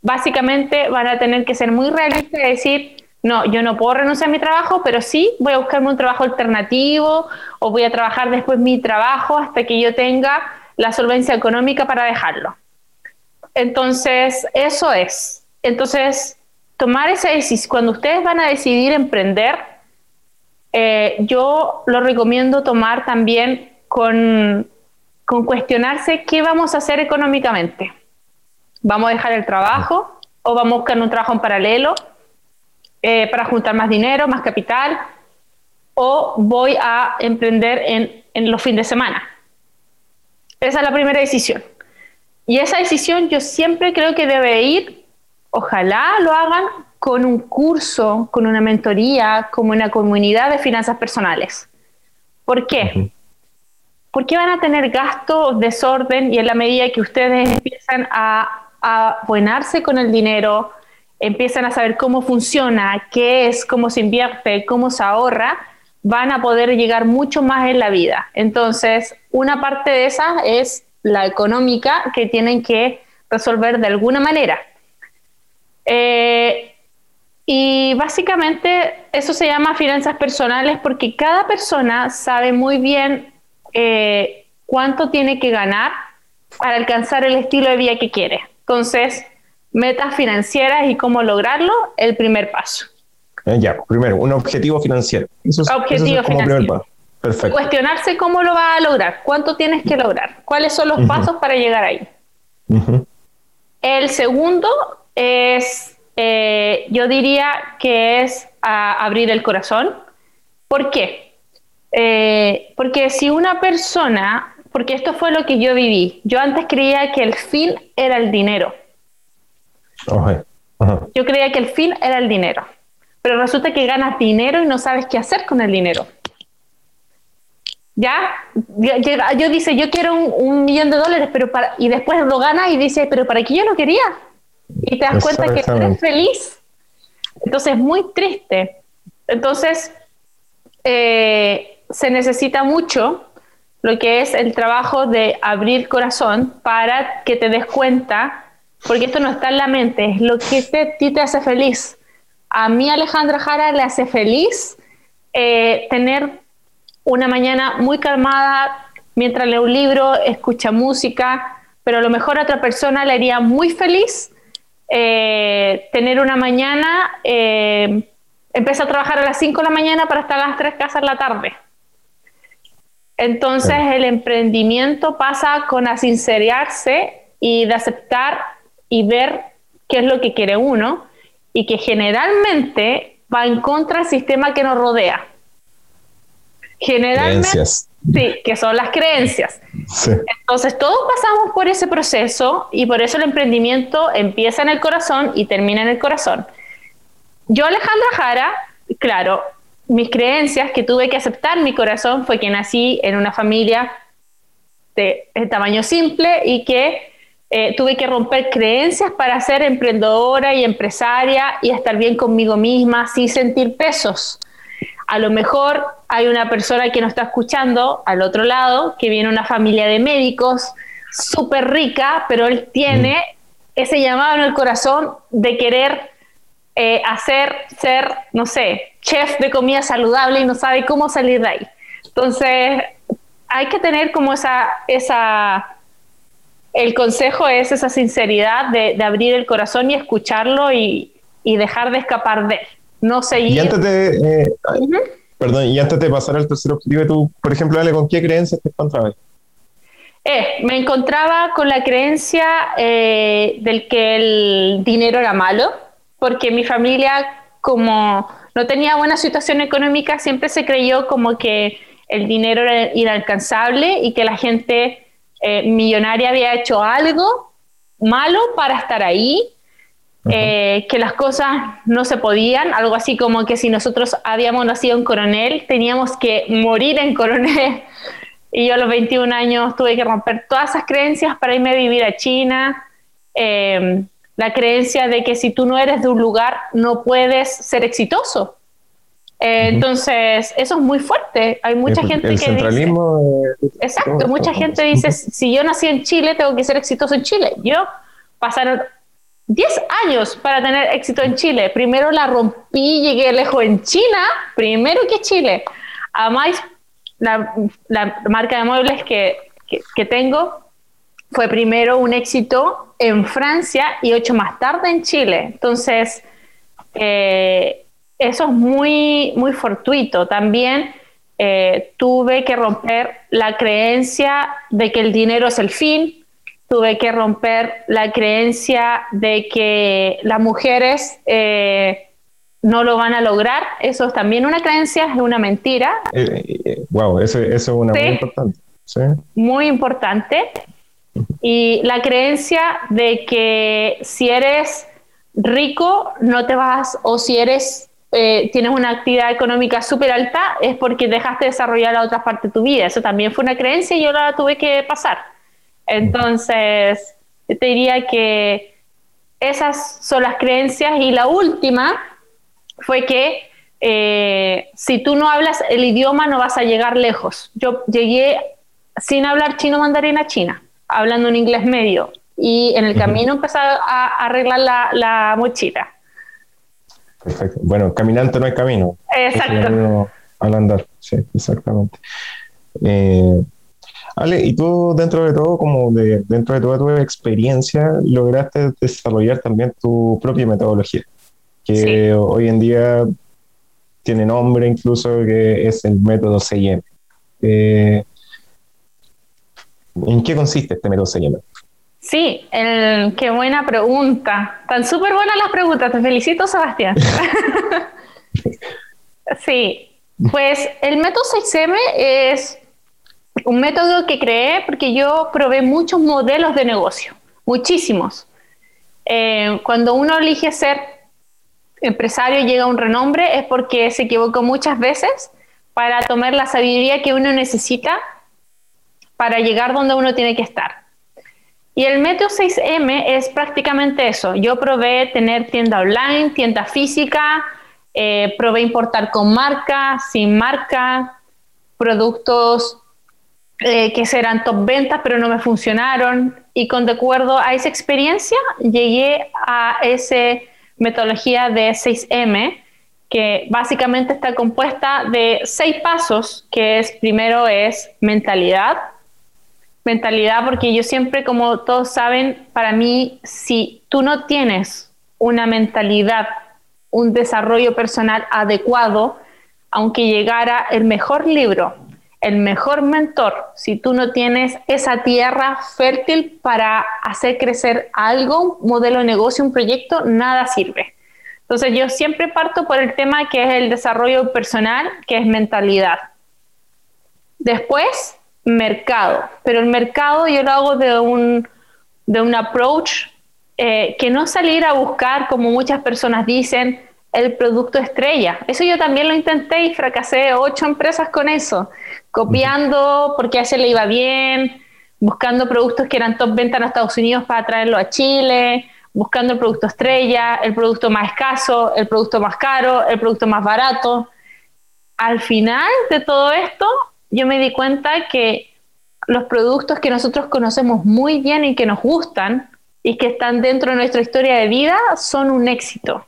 básicamente van a tener que ser muy realistas y decir, no, yo no puedo renunciar a mi trabajo, pero sí voy a buscarme un trabajo alternativo o voy a trabajar después mi trabajo hasta que yo tenga la solvencia económica para dejarlo. Entonces, eso es. Entonces, tomar esa decisión, cuando ustedes van a decidir emprender, eh, yo lo recomiendo tomar también con, con cuestionarse qué vamos a hacer económicamente. ¿Vamos a dejar el trabajo o vamos a buscar un trabajo en paralelo eh, para juntar más dinero, más capital? ¿O voy a emprender en, en los fines de semana? Esa es la primera decisión. Y esa decisión yo siempre creo que debe ir, ojalá lo hagan con un curso, con una mentoría, como una comunidad de finanzas personales. ¿Por qué? Porque van a tener gastos, desorden y en la medida que ustedes empiezan a, a buenarse con el dinero, empiezan a saber cómo funciona, qué es, cómo se invierte, cómo se ahorra, van a poder llegar mucho más en la vida. Entonces, una parte de esa es la económica que tienen que resolver de alguna manera. Eh, y básicamente eso se llama finanzas personales porque cada persona sabe muy bien eh, cuánto tiene que ganar para alcanzar el estilo de vida que quiere. Entonces, metas financieras y cómo lograrlo, el primer paso. Eh, ya, primero, un objetivo financiero. objetivo financiero. Perfecto. Cuestionarse cómo lo va a lograr, cuánto tienes que lograr, cuáles son los pasos para llegar ahí. El segundo es, eh, yo diría que es abrir el corazón. ¿Por qué? Eh, porque si una persona, porque esto fue lo que yo viví, yo antes creía que el fin era el dinero. Yo creía que el fin era el dinero pero resulta que ganas dinero y no sabes qué hacer con el dinero. ¿Ya? Yo, dice, yo quiero un, millón de dólares, pero para, y después lo gana y dice, pero ¿para qué yo lo quería? Y te das cuenta que eres feliz. Entonces, es muy triste. Entonces, eh, se necesita mucho lo que es el trabajo de abrir corazón para que te des cuenta, porque esto no está en la mente, es lo que te, a ti te hace feliz a mí Alejandra Jara le hace feliz eh, tener una mañana muy calmada mientras lee un libro, escucha música, pero a lo mejor a otra persona le haría muy feliz eh, tener una mañana, eh, empezar a trabajar a las 5 de la mañana para estar a las 3 casas en la tarde. Entonces el emprendimiento pasa con a sincerarse y de aceptar y ver qué es lo que quiere uno y que generalmente va en contra del sistema que nos rodea. Generalmente, sí, que son las creencias. Entonces, todos pasamos por ese proceso y por eso el emprendimiento empieza en el corazón y termina en el corazón. Yo, Alejandra Jara, claro, mis creencias que tuve que aceptar mi corazón fue que nací en una familia de tamaño simple y que eh, tuve que romper creencias para ser emprendedora y empresaria y estar bien conmigo misma sin sentir pesos. A lo mejor hay una persona que nos está escuchando al otro lado, que viene una familia de médicos súper rica, pero él tiene mm. ese llamado en el corazón de querer eh, hacer, ser, no sé, chef de comida saludable y no sabe cómo salir de ahí. Entonces, hay que tener como esa, esa, el consejo es esa sinceridad de, abrir el corazón y escucharlo y, y, dejar de escapar de, no seguir. Y antes de, eh, perdón, y antes de pasar al tercer objetivo, tú, por ejemplo, dale, ¿con qué creencias te encontrabas? Eh, me encontraba con la creencia eh, del que el dinero era malo, porque mi familia, como no tenía buena situación económica, siempre se creyó como que el dinero era inalcanzable y que la gente eh, millonaria había hecho algo malo para estar ahí, eh, que las cosas no se podían, algo así como que si nosotros habíamos nacido en coronel, teníamos que morir en coronel. [LAUGHS] Y yo a los 21 años tuve que romper todas esas creencias para irme a vivir a China. Eh, la creencia de que si tú no eres de un lugar no puedes ser exitoso. Eh, entonces, eso es muy fuerte. Hay mucha gente que centralismo dice... exacto, mucha gente dice, si yo nací en Chile, tengo que ser exitoso en Chile. Yo pasaron 10 años para tener éxito en Chile. Primero la rompí, llegué lejos en China, primero que Chile. Además, la, la marca de muebles que, que, tengo fue primero un éxito en Francia y ocho más tarde en Chile. Entonces, eh, eso es muy, muy fortuito. También eh, tuve que romper la creencia de que el dinero es el fin, tuve que romper la creencia de que las mujeres eh, no lo van a lograr. Eso es también una creencia, es una mentira. wow, eso, es una muy importante. Muy importante. Y la creencia de que si eres rico no te vas, o si eres eh, tienes una actividad económica súper alta, es porque dejaste de desarrollar la otra parte de tu vida. Eso también fue una creencia y yo la tuve que pasar. Entonces, te diría que esas son las creencias y la última fue que eh, si tú no hablas el idioma no vas a llegar lejos. Yo llegué sin hablar chino mandarín a China, hablando un inglés medio y en el camino empecé a, arreglar la, la mochila. Perfecto. Bueno, caminante no hay camino. Exacto. Al andar, sí, exactamente. Eh, Ale, y tú dentro de todo, como de, dentro de toda tu experiencia, lograste desarrollar también tu propia metodología, que hoy en día tiene nombre incluso, que es el método CIM. Eh, ¿En qué consiste este método CIM? Sí, el, qué buena pregunta. Están súper buenas las preguntas. Te felicito, Sebastián. [LAUGHS] sí, pues el método 6M es un método que creé porque yo probé muchos modelos de negocio, muchísimos. Eh, cuando uno elige ser empresario y llega a un renombre es porque se equivocó muchas veces para tomar la sabiduría que uno necesita para llegar donde uno tiene que estar. Y el método 6M es prácticamente eso. Yo probé tener tienda online, tienda física, eh, probé importar con marca, sin marca, productos eh, que serán top ventas, pero no me funcionaron. Y con de acuerdo a esa experiencia, llegué a esa metodología de 6M, que básicamente está compuesta de seis pasos, que es primero es mentalidad, mentalidad, porque yo siempre, como todos saben, para mí, si tú no tienes una mentalidad, un desarrollo personal adecuado, aunque llegara el mejor libro, el mejor mentor, si tú no tienes esa tierra fértil para hacer crecer algo, un modelo de negocio, un proyecto, nada sirve. Entonces yo siempre parto por el tema que es el desarrollo personal, que es mentalidad. Después, mercado, pero el mercado yo lo hago de un, de un approach eh, que no salir a buscar, como muchas personas dicen, el producto estrella. Eso yo también lo intenté y fracasé ocho empresas con eso, copiando porque a ese le iba bien, buscando productos que eran top venta en Estados Unidos para traerlo a Chile, buscando el producto estrella, el producto más escaso, el producto más caro, el producto más barato. Al final de todo esto, yo me di cuenta que los productos que nosotros conocemos muy bien y que nos gustan y que están dentro de nuestra historia de vida son un éxito.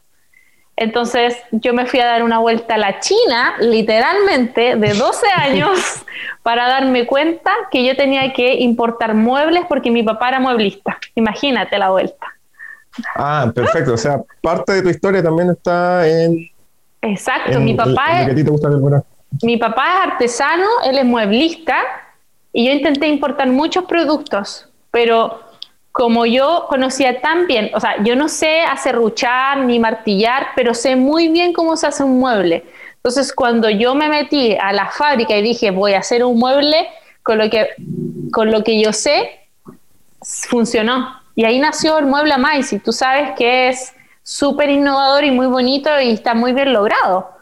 Entonces yo me fui a dar una vuelta a la China, literalmente, de 12 [LAUGHS] años, para darme cuenta que yo tenía que importar muebles porque mi papá era mueblista. Imagínate la vuelta. Ah, perfecto. O sea, parte de tu historia también está en... Exacto, mi papá es... Mi papá es artesano, él es mueblista y yo intenté importar muchos productos, pero como yo conocía tan bien, o sea, yo no sé acerruchar ni martillar, pero sé muy bien cómo se hace un mueble. Entonces, cuando yo me metí a la fábrica y dije, voy a hacer un mueble con lo que, con lo que yo sé, funcionó. Y ahí nació el mueble y Tú sabes que es súper innovador y muy bonito y está muy bien logrado.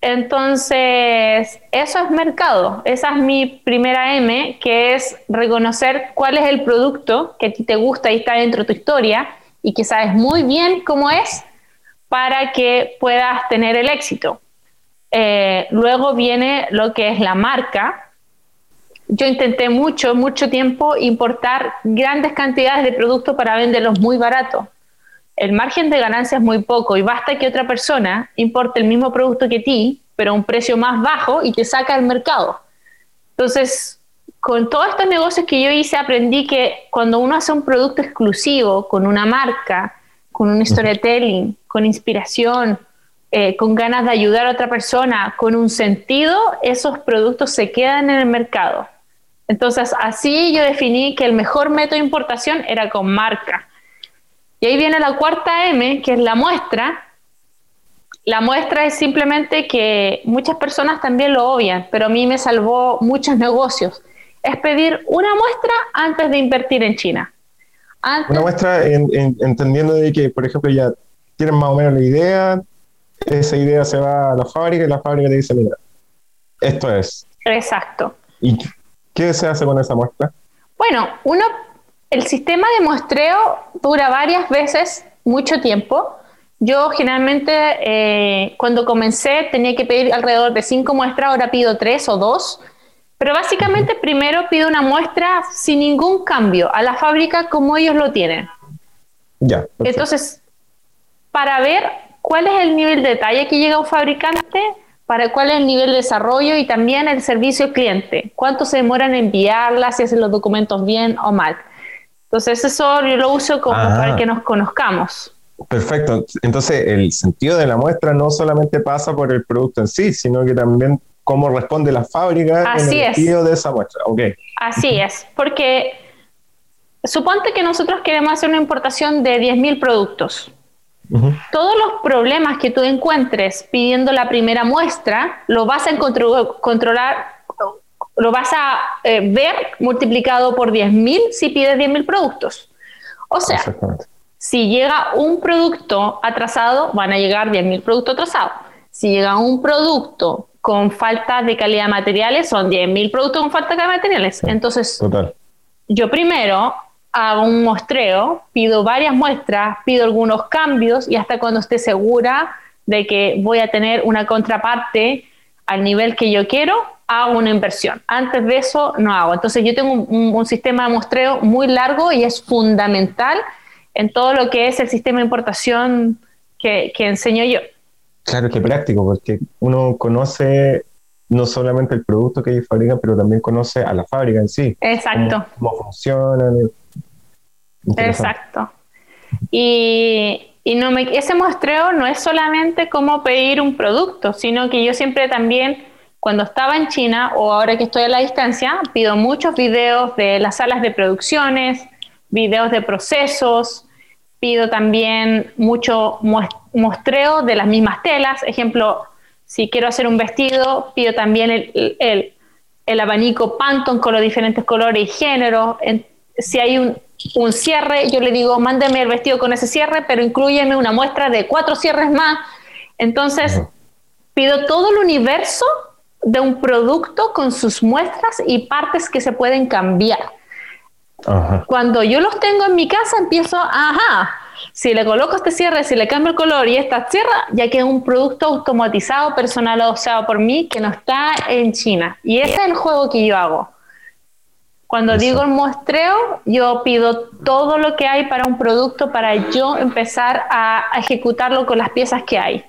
Entonces, eso es mercado. Esa es mi primera M, que es reconocer cuál es el producto que a ti te gusta y está dentro de tu historia y que sabes muy bien cómo es para que puedas tener el éxito. Eh, luego viene lo que es la marca. Yo intenté mucho, mucho tiempo importar grandes cantidades de productos para venderlos muy barato el margen de ganancia es muy poco y basta que otra persona importe el mismo producto que ti, pero a un precio más bajo y te saca al mercado. Entonces, con todos estos negocios que yo hice, aprendí que cuando uno hace un producto exclusivo, con una marca, con un storytelling, con inspiración, eh, con ganas de ayudar a otra persona, con un sentido, esos productos se quedan en el mercado. Entonces, así yo definí que el mejor método de importación era con marca y ahí viene la cuarta M, que es la muestra. La muestra es simplemente que muchas personas también lo obvian, pero a mí me salvó muchos negocios. Es pedir una muestra antes de invertir en China. Una muestra entendiendo de que, por ejemplo, ya tienen más o menos la idea, esa idea se va a la fábrica y la fábrica te dice, mira, esto es. Exacto. ¿Y qué se hace con esa muestra? Bueno, uno el sistema de muestreo dura varias veces, mucho tiempo. Yo generalmente eh, cuando comencé tenía que pedir alrededor de cinco muestras, ahora pido tres o dos. Pero básicamente primero pido una muestra sin ningún cambio a la fábrica como ellos lo tienen. Ya. Entonces, para ver cuál es el nivel de detalle que llega un fabricante, para cuál es el nivel de desarrollo y también el servicio al cliente, cuánto se demoran en enviarla, si hacen los documentos bien o mal. Entonces eso yo lo uso como ah. para que nos conozcamos. Perfecto. Entonces el sentido de la muestra no solamente pasa por el producto en sí, sino que también cómo responde la fábrica en el sentido de esa muestra. Okay. Así es, porque suponte que nosotros queremos hacer una importación de 10.000 productos. Todos los problemas que tú encuentres pidiendo la primera muestra, lo vas a controlar lo vas a eh, ver multiplicado por 10.000 si pides 10.000 productos. O sea, si llega un producto atrasado, van a llegar 10.000 productos atrasados. Si llega un producto con falta de calidad de materiales, son 10.000 productos con falta de calidad de materiales. Entonces, yo primero hago un muestreo, pido varias muestras, pido algunos cambios y hasta cuando esté segura de que voy a tener una contraparte al nivel que yo quiero, hago una inversión. Antes de eso no hago. Entonces yo tengo un, sistema de muestreo muy largo y es fundamental en todo lo que es el sistema de importación que, enseño yo. Claro, que práctico, porque uno conoce no solamente el producto que ellos fabrican, pero también conoce a la fábrica en sí. Exacto. Cómo, funciona. Exacto. Y, y no me, ese muestreo no es solamente cómo pedir un producto, sino que yo siempre también cuando estaba en China o ahora que estoy a la distancia, pido muchos videos de las salas de producciones, videos de procesos, pido también mucho muestreo de las mismas telas. Ejemplo, si quiero hacer un vestido, pido también el, el, el abanico Pantone con los diferentes colores y géneros. si hay un, un, cierre, yo le digo, mándeme el vestido con ese cierre, pero incluyeme una muestra de cuatro cierres más. Entonces, pido todo el universo de un producto con sus muestras y partes que se pueden cambiar. Cuando yo los tengo en mi casa, empiezo, ajá, si le coloco este cierre, si le cambio el color y esta cierra, ya que es un producto automatizado, personalizado por mí, que no está en China. Y ese es el juego que yo hago. Cuando digo el muestreo, yo pido todo lo que hay para un producto para yo empezar a, ejecutarlo con las piezas que hay.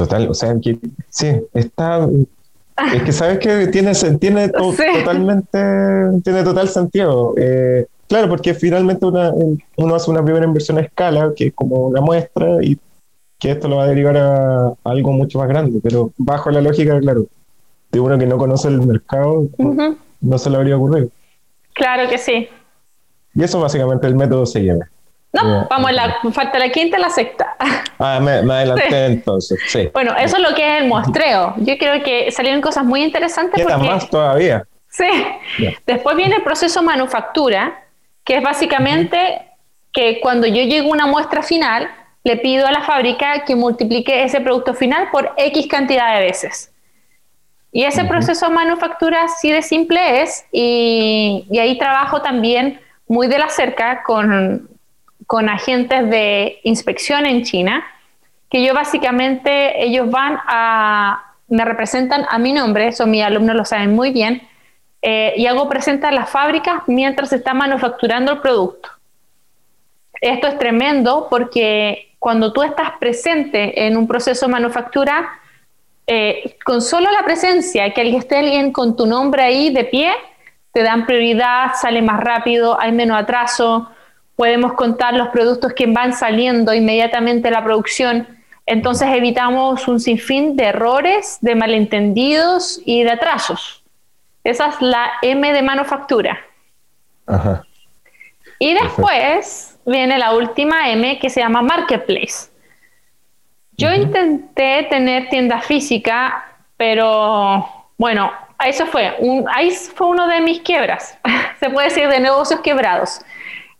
Total, o sea, que, sí, está... Es que sabes que tiene, tiene [LAUGHS] totalmente, tiene total sentido. Eh, claro, porque finalmente uno hace una primera inversión a escala, que es como una muestra, y que esto lo va a derivar a, algo mucho más grande, pero bajo la lógica, claro, de uno que no conoce el mercado, no se le habría ocurrido. Claro que sí. Y eso básicamente el método se lleva. No, vamos, la, falta la quinta y la sexta. Ah, me, adelanté entonces, sí. Bueno, eso es lo que es el muestreo. Yo creo que salieron cosas muy interesantes. Queda más todavía. Sí. Después viene el proceso manufactura, que es básicamente que cuando yo llego a una muestra final, le pido a la fábrica que multiplique ese producto final por X cantidad de veces. Y ese proceso de manufactura así de simple es, y, ahí trabajo también muy de la cerca con, con agentes de inspección en China, que yo básicamente, ellos van a, me representan a mi nombre, eso mis alumnos lo saben muy bien, eh, y hago presente a las fábricas mientras está manufacturando el producto. Esto es tremendo porque cuando tú estás presente en un proceso de manufactura, eh, con solo la presencia, que esté alguien con tu nombre ahí de pie, te dan prioridad, sale más rápido, hay menos atraso, podemos contar los productos que van saliendo inmediatamente de la producción. Entonces evitamos un sinfín de errores, de malentendidos y de atrasos. Esa es la M de manufactura. Y después viene la última M que se llama Marketplace. Yo intenté tener tienda física, pero bueno, eso fue, un, ahí fue uno de mis quiebras, [LAUGHS] se puede decir de negocios quebrados.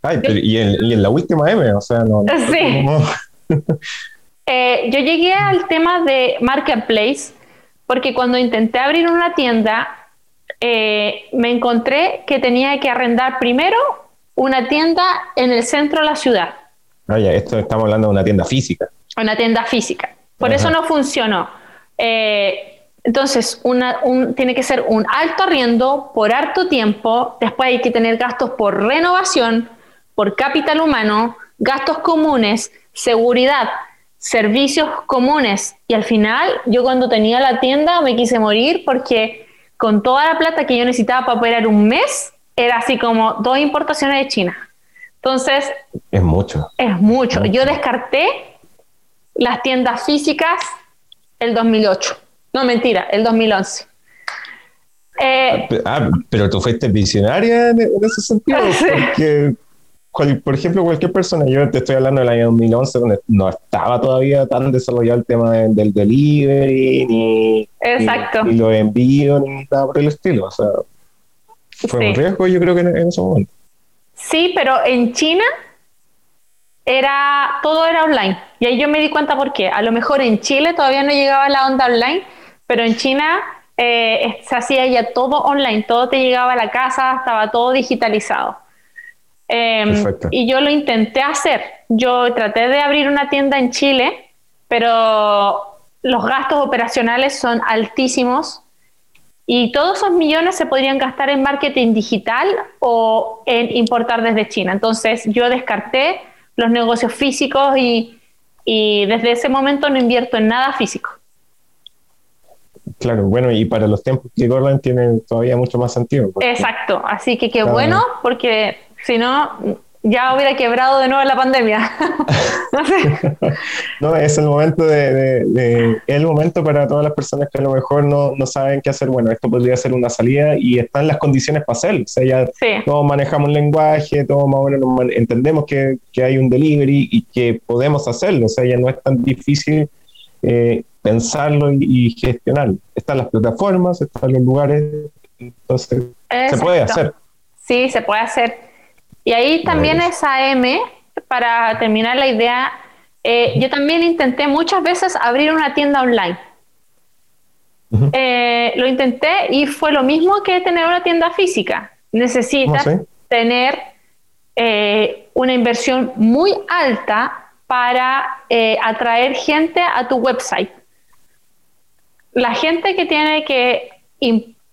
Ay, pero y, en, la última M, o sea, no. sí. [LAUGHS] Eh, yo llegué al tema de Marketplace porque cuando intenté abrir una tienda, eh, me encontré que tenía que arrendar primero una tienda en el centro de la ciudad. Oye, esto estamos hablando de una tienda física una tienda física. Por eso no funcionó. Eh, entonces, una, tiene que ser un alto arriendo por harto tiempo, después hay que tener gastos por renovación, por capital humano, gastos comunes, seguridad, servicios comunes. Y al final, yo cuando tenía la tienda me quise morir porque con toda la plata que yo necesitaba para operar un mes, era así como dos importaciones de China. Entonces... Es mucho. Es mucho. Yo descarté las tiendas físicas el 2008. No, mentira, el 2011. Eh, ah, pero tú fuiste visionaria en, ese sentido, [LAUGHS] porque, por ejemplo, cualquier persona, yo te estoy hablando del año 2011, donde no estaba todavía tan desarrollado el tema del delivery, ni, Exacto. ni, los envíos, ni nada por el estilo. O sea, fue un riesgo, yo creo que en ese momento. Sí, pero en China era, todo era online. Y ahí yo me di cuenta por qué. A lo mejor en Chile todavía no llegaba la onda online, pero en China eh, se hacía ya todo online, todo te llegaba a la casa, estaba todo digitalizado. Em, y yo lo intenté hacer. Yo traté de abrir una tienda en Chile, pero los gastos operacionales son altísimos y todos esos millones se podrían gastar en marketing digital o en importar desde China. Entonces yo descarté los negocios físicos y, desde ese momento no invierto en nada físico. Claro, bueno, y para los tiempos que corren tiene todavía mucho más sentido. Exacto, así que qué bueno, porque si no, ya hubiera quebrado de nuevo la pandemia. [LAUGHS] no sé. [LAUGHS] No, es el momento de, el momento para todas las personas que a lo mejor no, no, saben qué hacer. Bueno, esto podría ser una salida y están las condiciones para hacerlo. O sea, ya todos manejamos el lenguaje, todos más o menos entendemos que, que, hay un delivery y que podemos hacerlo. O sea, ya no es tan difícil eh, pensarlo y, gestionarlo. Están las plataformas, están los lugares, entonces se puede hacer. Sí, se puede hacer. Y ahí también esa M, para terminar la idea, eh, yo también intenté muchas veces abrir una tienda online. Eh, lo intenté y fue lo mismo que tener una tienda física. Necesitas tener eh, una inversión muy alta para atraer gente a tu website. La gente que tiene que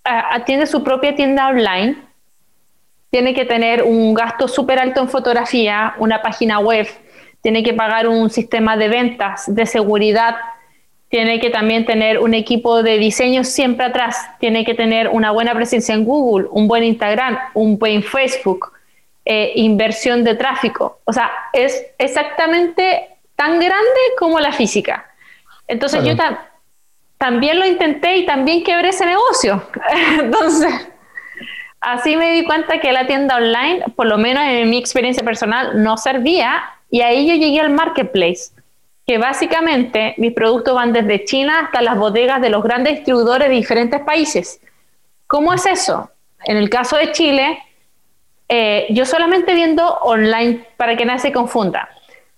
atiende su propia tienda online, tiene que tener un gasto súper alto en fotografía, una página web, tiene que pagar un sistema de ventas, de seguridad, tiene que también tener un equipo de diseño siempre atrás, tiene que tener una buena presencia en Google, un buen Instagram, un buen Facebook, eh, inversión de tráfico. O sea, es exactamente tan grande como la física. Entonces yo también lo intenté y también quebré ese negocio. [LAUGHS] Entonces, así me di cuenta que la tienda online, por lo menos en mi experiencia personal, no servía y ahí yo llegué al marketplace, que básicamente mis productos van desde China hasta las bodegas de los grandes distribuidores de diferentes países. ¿Cómo es eso? En el caso de Chile, eh, yo solamente viendo online para que nadie se confunda.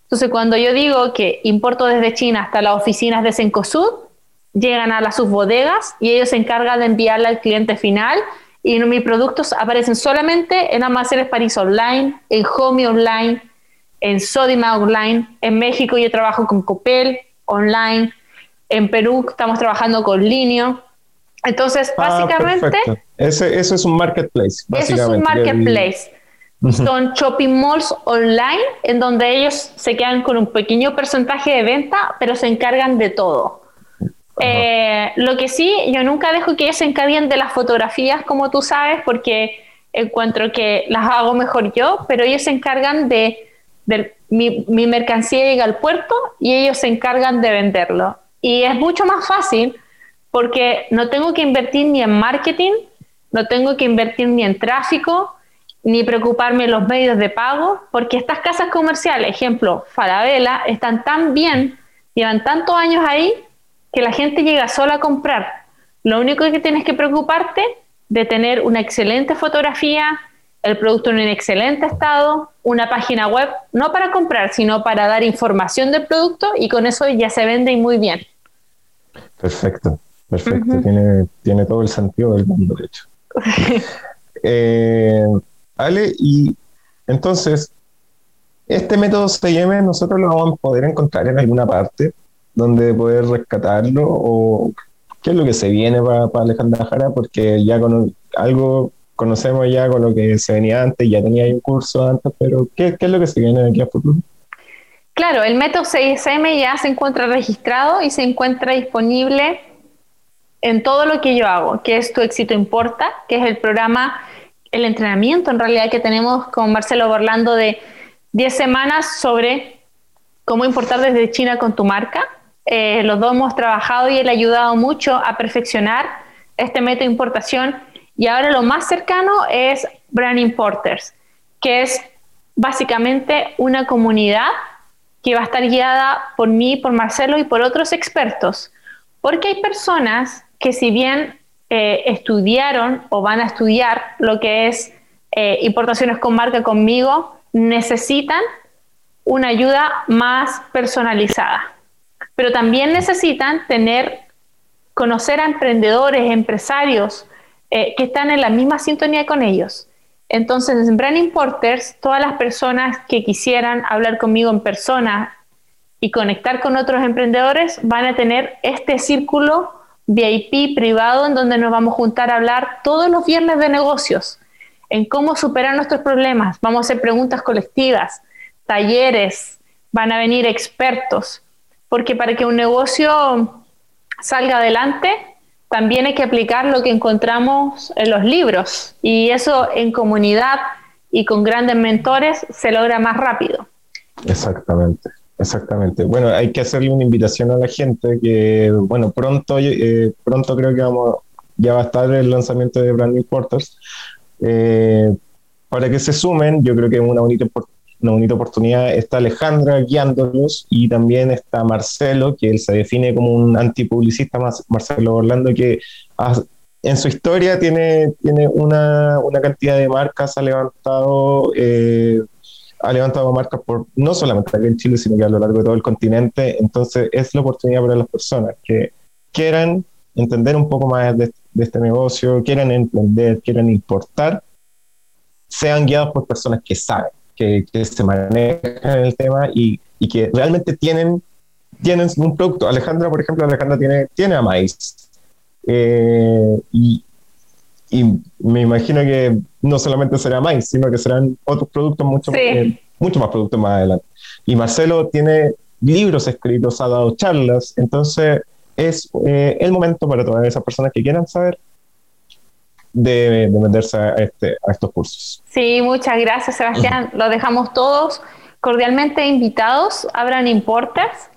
Entonces, cuando yo digo que importo desde China hasta las oficinas de Sencosud, llegan a las subbodegas y ellos se encargan de enviarla al cliente final y mis productos aparecen solamente en Almacenes París Online, en Home Online, en Sodima Online. En México yo trabajo con Copel Online. En Perú estamos trabajando con Linio. Entonces, ah, básicamente... Ese, eso es un marketplace. Eso es un marketplace. Son shopping malls online en donde ellos se quedan con un pequeño porcentaje de venta, pero se encargan de todo. Eh, lo que sí, yo nunca dejo que ellos se encarguen de las fotografías, como tú sabes, porque encuentro que las hago mejor yo, pero ellos se encargan de mi, mercancía llega al puerto y ellos se encargan de venderlo. Y es mucho más fácil porque no tengo que invertir ni en marketing, no tengo que invertir ni en tráfico, ni preocuparme en los medios de pago, porque estas casas comerciales, ejemplo, Falabella, están tan bien, llevan tantos años ahí, que la gente llega sola a comprar. Lo único que tienes que preocuparte de tener una excelente fotografía, el producto en un excelente estado, una página web, no para comprar, sino para dar información del producto y con eso ya se vende y muy bien. Perfecto, perfecto. tiene, todo el sentido del mundo, de hecho. [LAUGHS] eh, Ale, y entonces, este método CIM nosotros lo vamos a poder encontrar en alguna parte donde poder rescatarlo o qué es lo que se viene para, para Alejandra Jara, porque ya con algo conocemos ya con lo que se venía antes, ya tenía un curso antes, pero ¿qué, es lo que se viene aquí a futuro? Claro, el método CISM ya se encuentra registrado y se encuentra disponible en todo lo que yo hago, que es Tu éxito importa, que es el programa, el entrenamiento en realidad que tenemos con Marcelo Borlando de 10 semanas sobre cómo importar desde China con tu marca. Eh, los dos hemos trabajado y él ha ayudado mucho a perfeccionar este método de importación y ahora lo más cercano es Brand Importers, que es básicamente una comunidad que va a estar guiada por mí, por Marcelo y por otros expertos. Porque hay personas que si bien eh, estudiaron o van a estudiar lo que es eh, importaciones con marca conmigo, necesitan una ayuda más personalizada. Pero también necesitan tener, conocer a emprendedores, empresarios, eh, que están en la misma sintonía con ellos. Entonces, en Brand Importers, todas las personas que quisieran hablar conmigo en persona y conectar con otros emprendedores van a tener este círculo VIP privado en donde nos vamos a juntar a hablar todos los viernes de negocios, en cómo superar nuestros problemas. Vamos a hacer preguntas colectivas, talleres, van a venir expertos, porque para que un negocio salga adelante, también hay que aplicar lo que encontramos en los libros y eso en comunidad y con grandes mentores se logra más rápido. Exactamente, exactamente. Bueno, hay que hacerle una invitación a la gente que, bueno, pronto, eh, pronto creo que vamos, ya va a estar el lanzamiento de Branding Porters. Eh, para que se sumen, yo creo que es una bonita una bonita oportunidad. Está Alejandra guiándolos y también está Marcelo, que él se define como un antipublicista, más Marcelo Orlando, que en su historia tiene, tiene una, una cantidad de marcas, ha levantado, eh, ha levantado marcas por no solamente aquí en Chile, sino que a lo largo de todo el continente. Entonces es la oportunidad para las personas que quieran entender un poco más de, de este negocio, quieran emprender, quieran importar, sean guiados por personas que saben que, se manejan en el tema y, y, que realmente tienen, tienen un producto. Alejandra, por ejemplo, Alejandra tiene, tiene a maíz. Eh, y, y me imagino que no solamente será más, sino que serán otros productos mucho, eh, mucho más productos más adelante. Y Marcelo tiene libros escritos, ha dado charlas, entonces es eh, el momento para todas esas personas que quieran saber de, de meterse a, este, a estos cursos. Sí, muchas gracias Sebastián. [CLEARS THROAT] Lo dejamos todos cordialmente invitados, abran importes,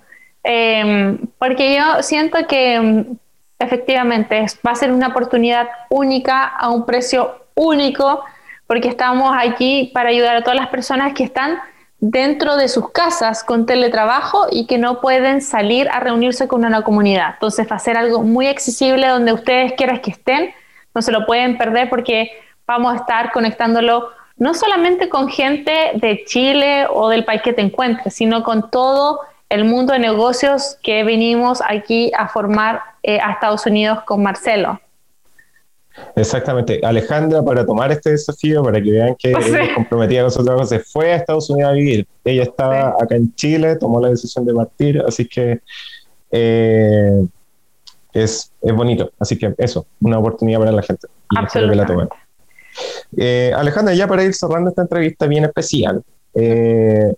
em, porque yo siento que em, efectivamente va a ser una oportunidad única a un precio único, porque estamos aquí para ayudar a todas las personas que están dentro de sus casas con teletrabajo y que no pueden salir a reunirse con una comunidad. Entonces va a ser algo muy accesible donde ustedes quieran que estén, no se lo pueden perder porque vamos a estar conectándolo no solamente con gente de Chile o del país que te encuentres, sino con todo el mundo de negocios que venimos aquí a formar eh, a Estados Unidos con Marcelo. Exactamente. Alejandra, para tomar este desafío, para que vean que [LAUGHS] ella comprometida con su trabajo, se fue a Estados Unidos a vivir. Ella estaba acá en Chile, tomó la decisión de partir, así que eh, es, es, bonito. Así que eso, una oportunidad para la gente. Que la tomen. Eh, Alejandra, ya para ir cerrando esta entrevista bien especial, eh,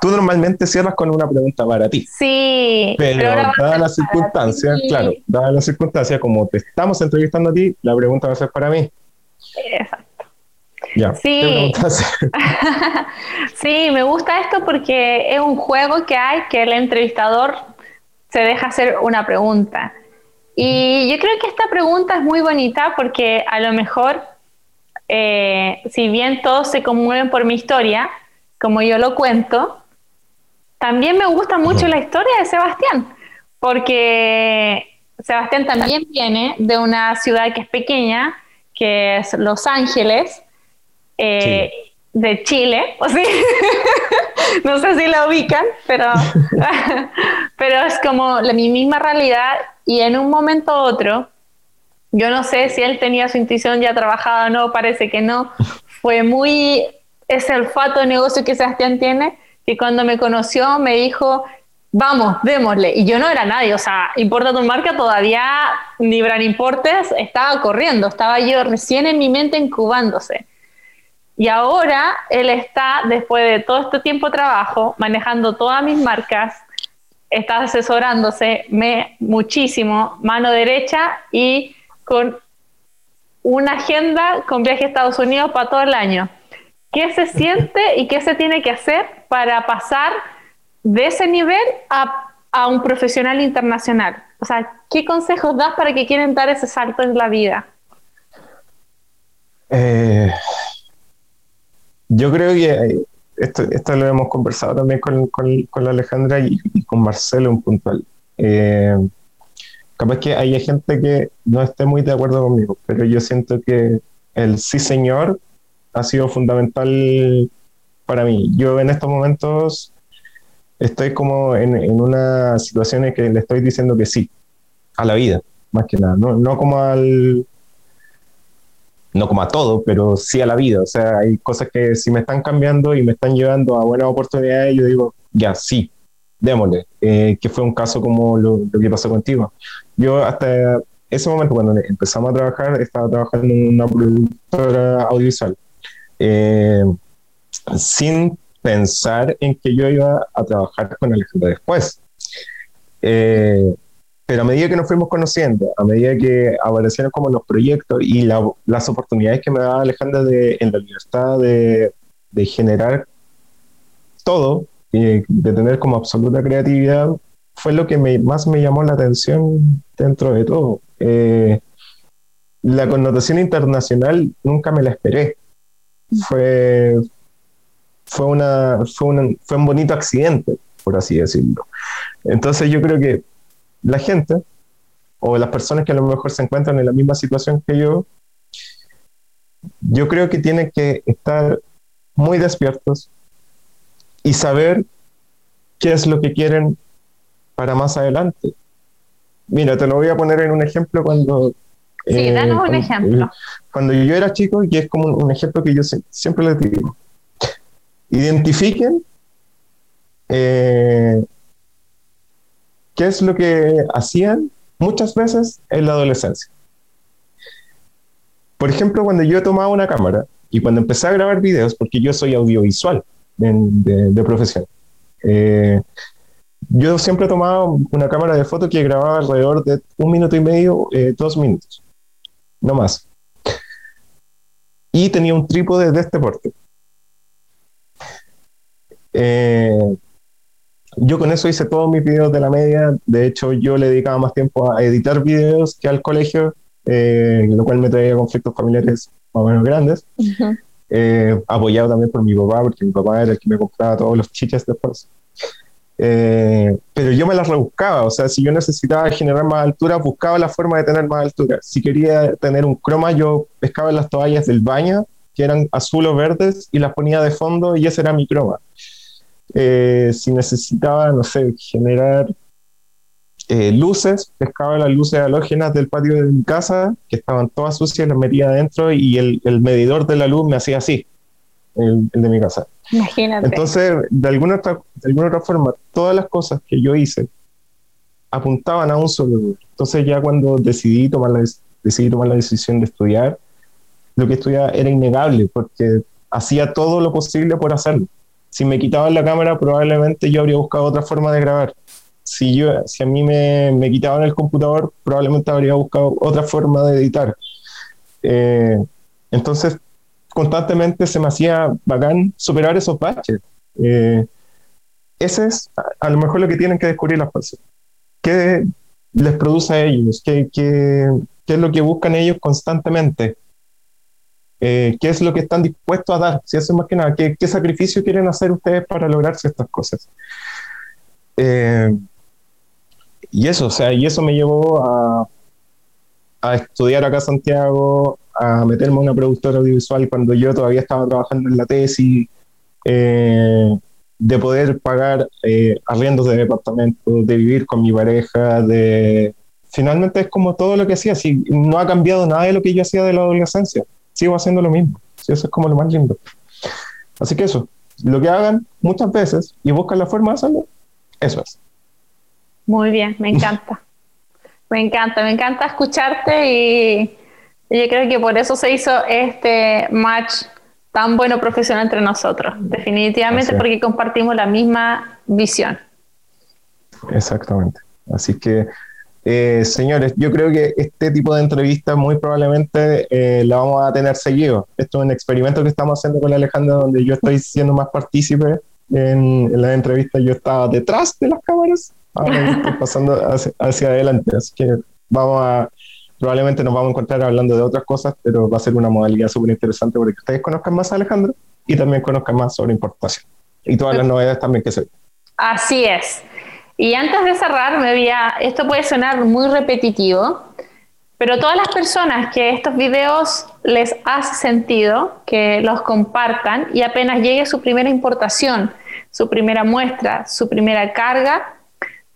tú normalmente cierras con una pregunta para ti. Sí. Pero, dadas las circunstancias, claro, dadas las circunstancias, como te estamos entrevistando a ti, la pregunta va a ser para mí. Exacto. Ya, sí. [LAUGHS] sí, me gusta esto porque es un juego que hay que el entrevistador se deja hacer una pregunta. Y yo creo que esta pregunta es muy bonita porque a lo mejor eh, si bien todos se conmueven por mi historia, como yo lo cuento, también me gusta mucho la historia de Sebastián, porque Sebastián también viene de una ciudad que es pequeña, que es Los Ángeles, eh, de Chile, [LAUGHS] o sí, no sé si la ubican, pero, [LAUGHS] [LAUGHS] pero es como la, mi misma realidad y en un momento u otro yo no sé si él tenía su intuición ya trabajada o no, parece que no. [LAUGHS] Fue muy ese olfato de negocio que Sebastián tiene, que cuando me conoció me dijo, vamos, démosle. Y yo no era nadie, o sea, Importa tu marca todavía, ni Brand Importes, estaba corriendo, estaba yo recién en mi mente incubándose. Y ahora él está, después de todo este tiempo de trabajo, manejando todas mis marcas, está asesorándose me, muchísimo, mano derecha, y con una agenda con viaje a Estados Unidos para todo el año. ¿Qué se siente y qué se tiene que hacer para pasar de ese nivel a, a un profesional internacional? O sea, ¿qué consejos das para que quieren dar ese salto en la vida? Eh, yo creo que esto, esto, lo hemos conversado también con, con, con Alejandra y, y, con Marcelo en puntual. Eh, capaz que hay gente que no esté muy de acuerdo conmigo, pero yo siento que el sí señor ha sido fundamental para mí. Yo en estos momentos estoy como en, en una situación en que le estoy diciendo que sí a la vida, más que nada, no, no como al no como a todo, pero sí a la vida. O sea, hay cosas que si me están cambiando y me están llevando a buenas oportunidades, yo digo, ya, sí, démosle, eh, que fue un caso como lo, que pasó contigo. Yo hasta ese momento, cuando empezamos a trabajar, estaba trabajando en una productora audiovisual, eh, sin pensar en que yo iba a trabajar con Alejandra después. Eh, pero a medida que nos fuimos conociendo, a medida que aparecieron como los proyectos y las oportunidades que me daba Alejandra de, en la libertad de, de generar todo, de tener como absoluta creatividad, fue lo que más me llamó la atención dentro de todo. Eh, la connotación internacional nunca me la esperé. Fue, fue, una, fue, fue un bonito accidente, por así decirlo. Entonces yo creo que la gente o las personas que a lo mejor se encuentran en la misma situación que yo, yo creo que tienen que estar muy despiertos, y saber qué es lo que quieren para más adelante. Mira, te lo voy a poner en un ejemplo cuando... Sí, eh, danos un cuando, ejemplo. Cuando yo era chico, y es como un, ejemplo que yo siempre les digo, identifiquen eh, qué es lo que hacían muchas veces en la adolescencia. por ejemplo, cuando yo tomaba una cámara y cuando empecé a grabar videos, porque yo soy audiovisual de, profesión, eh, yo siempre tomaba una cámara de foto que grababa alrededor de un minuto y medio, eh, dos minutos, no más. Y tenía un trípode de este porte. Eh, yo con eso hice todos mis videos de la media. De hecho, yo le dedicaba más tiempo a editar videos que al colegio, eh, lo cual me traía conflictos familiares más o menos grandes. Eh, apoyado también por mi papá, porque mi papá era el que me compraba todos los chiches después. Eh, pero yo me las rebuscaba, o sea, si yo necesitaba generar más altura, buscaba la forma de tener más altura. Si quería tener un croma, yo pescaba las toallas del baño, que eran azul o verdes, y las ponía de fondo y ese era mi croma. Eh, si necesitaba, no sé, generar eh, luces, pescaba las luces halógenas del patio de mi casa, que estaban todas sucias, las metía adentro y el, el medidor de la luz me hacía así, el, de mi casa. Imagínate. Entonces, de alguna, otra, de alguna otra forma, todas las cosas que yo hice apuntaban a un solo lugar. Entonces, ya cuando decidí tomar, la, decidí tomar la decisión de estudiar, lo que estudiaba era innegable, porque hacía todo lo posible por hacerlo si me quitaban la cámara, probablemente yo habría buscado otra forma de grabar. Si, yo, si a mí me, me quitaban el computador, probablemente habría buscado otra forma de editar. Eh, entonces, constantemente se me hacía bacán superar esos baches. Eh, ese es a, lo mejor lo que tienen que descubrir las personas. ¿Qué les produce a ellos? ¿Qué, qué, qué es lo que buscan ellos constantemente? Eh, qué es lo que están dispuestos a dar, si eso es más que nada, qué, sacrificio quieren hacer ustedes para lograrse estas cosas. Eh, y eso, o sea, y eso me llevó a, a estudiar acá a Santiago, a meterme en una productora audiovisual cuando yo todavía estaba trabajando en la tesis, eh, de poder pagar arriendos de departamento, de vivir con mi pareja, de... Finalmente es como todo lo que hacía, si no ha cambiado nada de lo que yo hacía de la adolescencia sigo haciendo lo mismo. eso es como lo más lindo. Así que eso, lo que hagan muchas veces y buscan la forma de hacerlo, eso es. Muy bien, me encanta. [LAUGHS] me encanta, me encanta escucharte y, yo creo que por eso se hizo este match tan bueno profesional entre nosotros. Definitivamente porque compartimos la misma visión. Exactamente. Así que eh, señores, yo creo que este tipo de entrevistas muy probablemente eh, la vamos a tener seguido. Esto es un experimento que estamos haciendo con Alejandra, donde yo estoy siendo más partícipe en, la entrevista. Yo estaba detrás de las cámaras, ahora estoy pasando hacia, adelante. Así que vamos a, probablemente nos vamos a encontrar hablando de otras cosas, pero va a ser una modalidad súper interesante porque ustedes conozcan más a Alejandro y también conozcan más sobre importación y todas las novedades también que se Así es. Y antes de cerrar, me había, esto puede sonar muy repetitivo, pero todas las personas que estos videos les hace sentido, que los compartan y apenas llegue su primera importación, su primera muestra, su primera carga,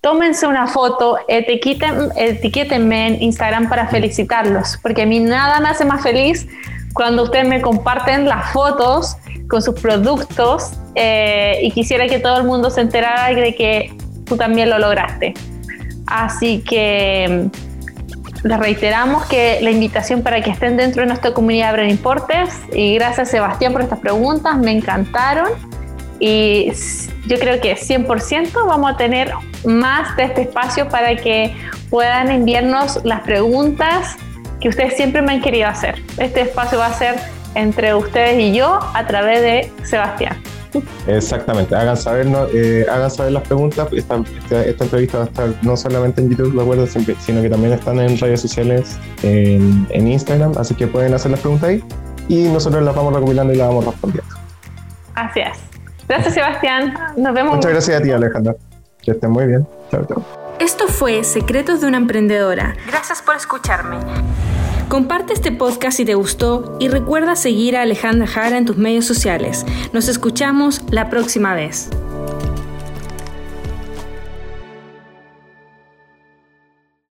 tómense una foto, etiqueten, etiquétenme en Instagram para felicitarlos, porque a mí nada me hace más feliz cuando ustedes me comparten las fotos con sus productos eh, y quisiera que todo el mundo se enterara de que tú también lo lograste. Así que mm, les reiteramos que la invitación para que estén dentro de nuestra comunidad Bren Importes y gracias Sebastián por estas preguntas, me encantaron y yo creo que 100% vamos a tener más de este espacio para que puedan enviarnos las preguntas que ustedes siempre me han querido hacer. Este espacio va a ser entre ustedes y yo a través de Sebastián. Exactamente, hagan saber, eh, hagan saber las preguntas. Esta, esta, entrevista va a estar no solamente en YouTube, acuerdo, sino que también están en redes sociales, en, en, Instagram, así que pueden hacer las preguntas ahí y nosotros las vamos recopilando y las vamos respondiendo. Así es. Gracias, Sebastián. Nos vemos. Muchas gracias a ti, Alejandra. Que estén muy bien. Chao, chao. Esto fue Secretos de una Emprendedora. Gracias por escucharme. Comparte este podcast si te gustó y recuerda seguir a Alejandra Jara en tus medios sociales. Nos escuchamos la próxima vez.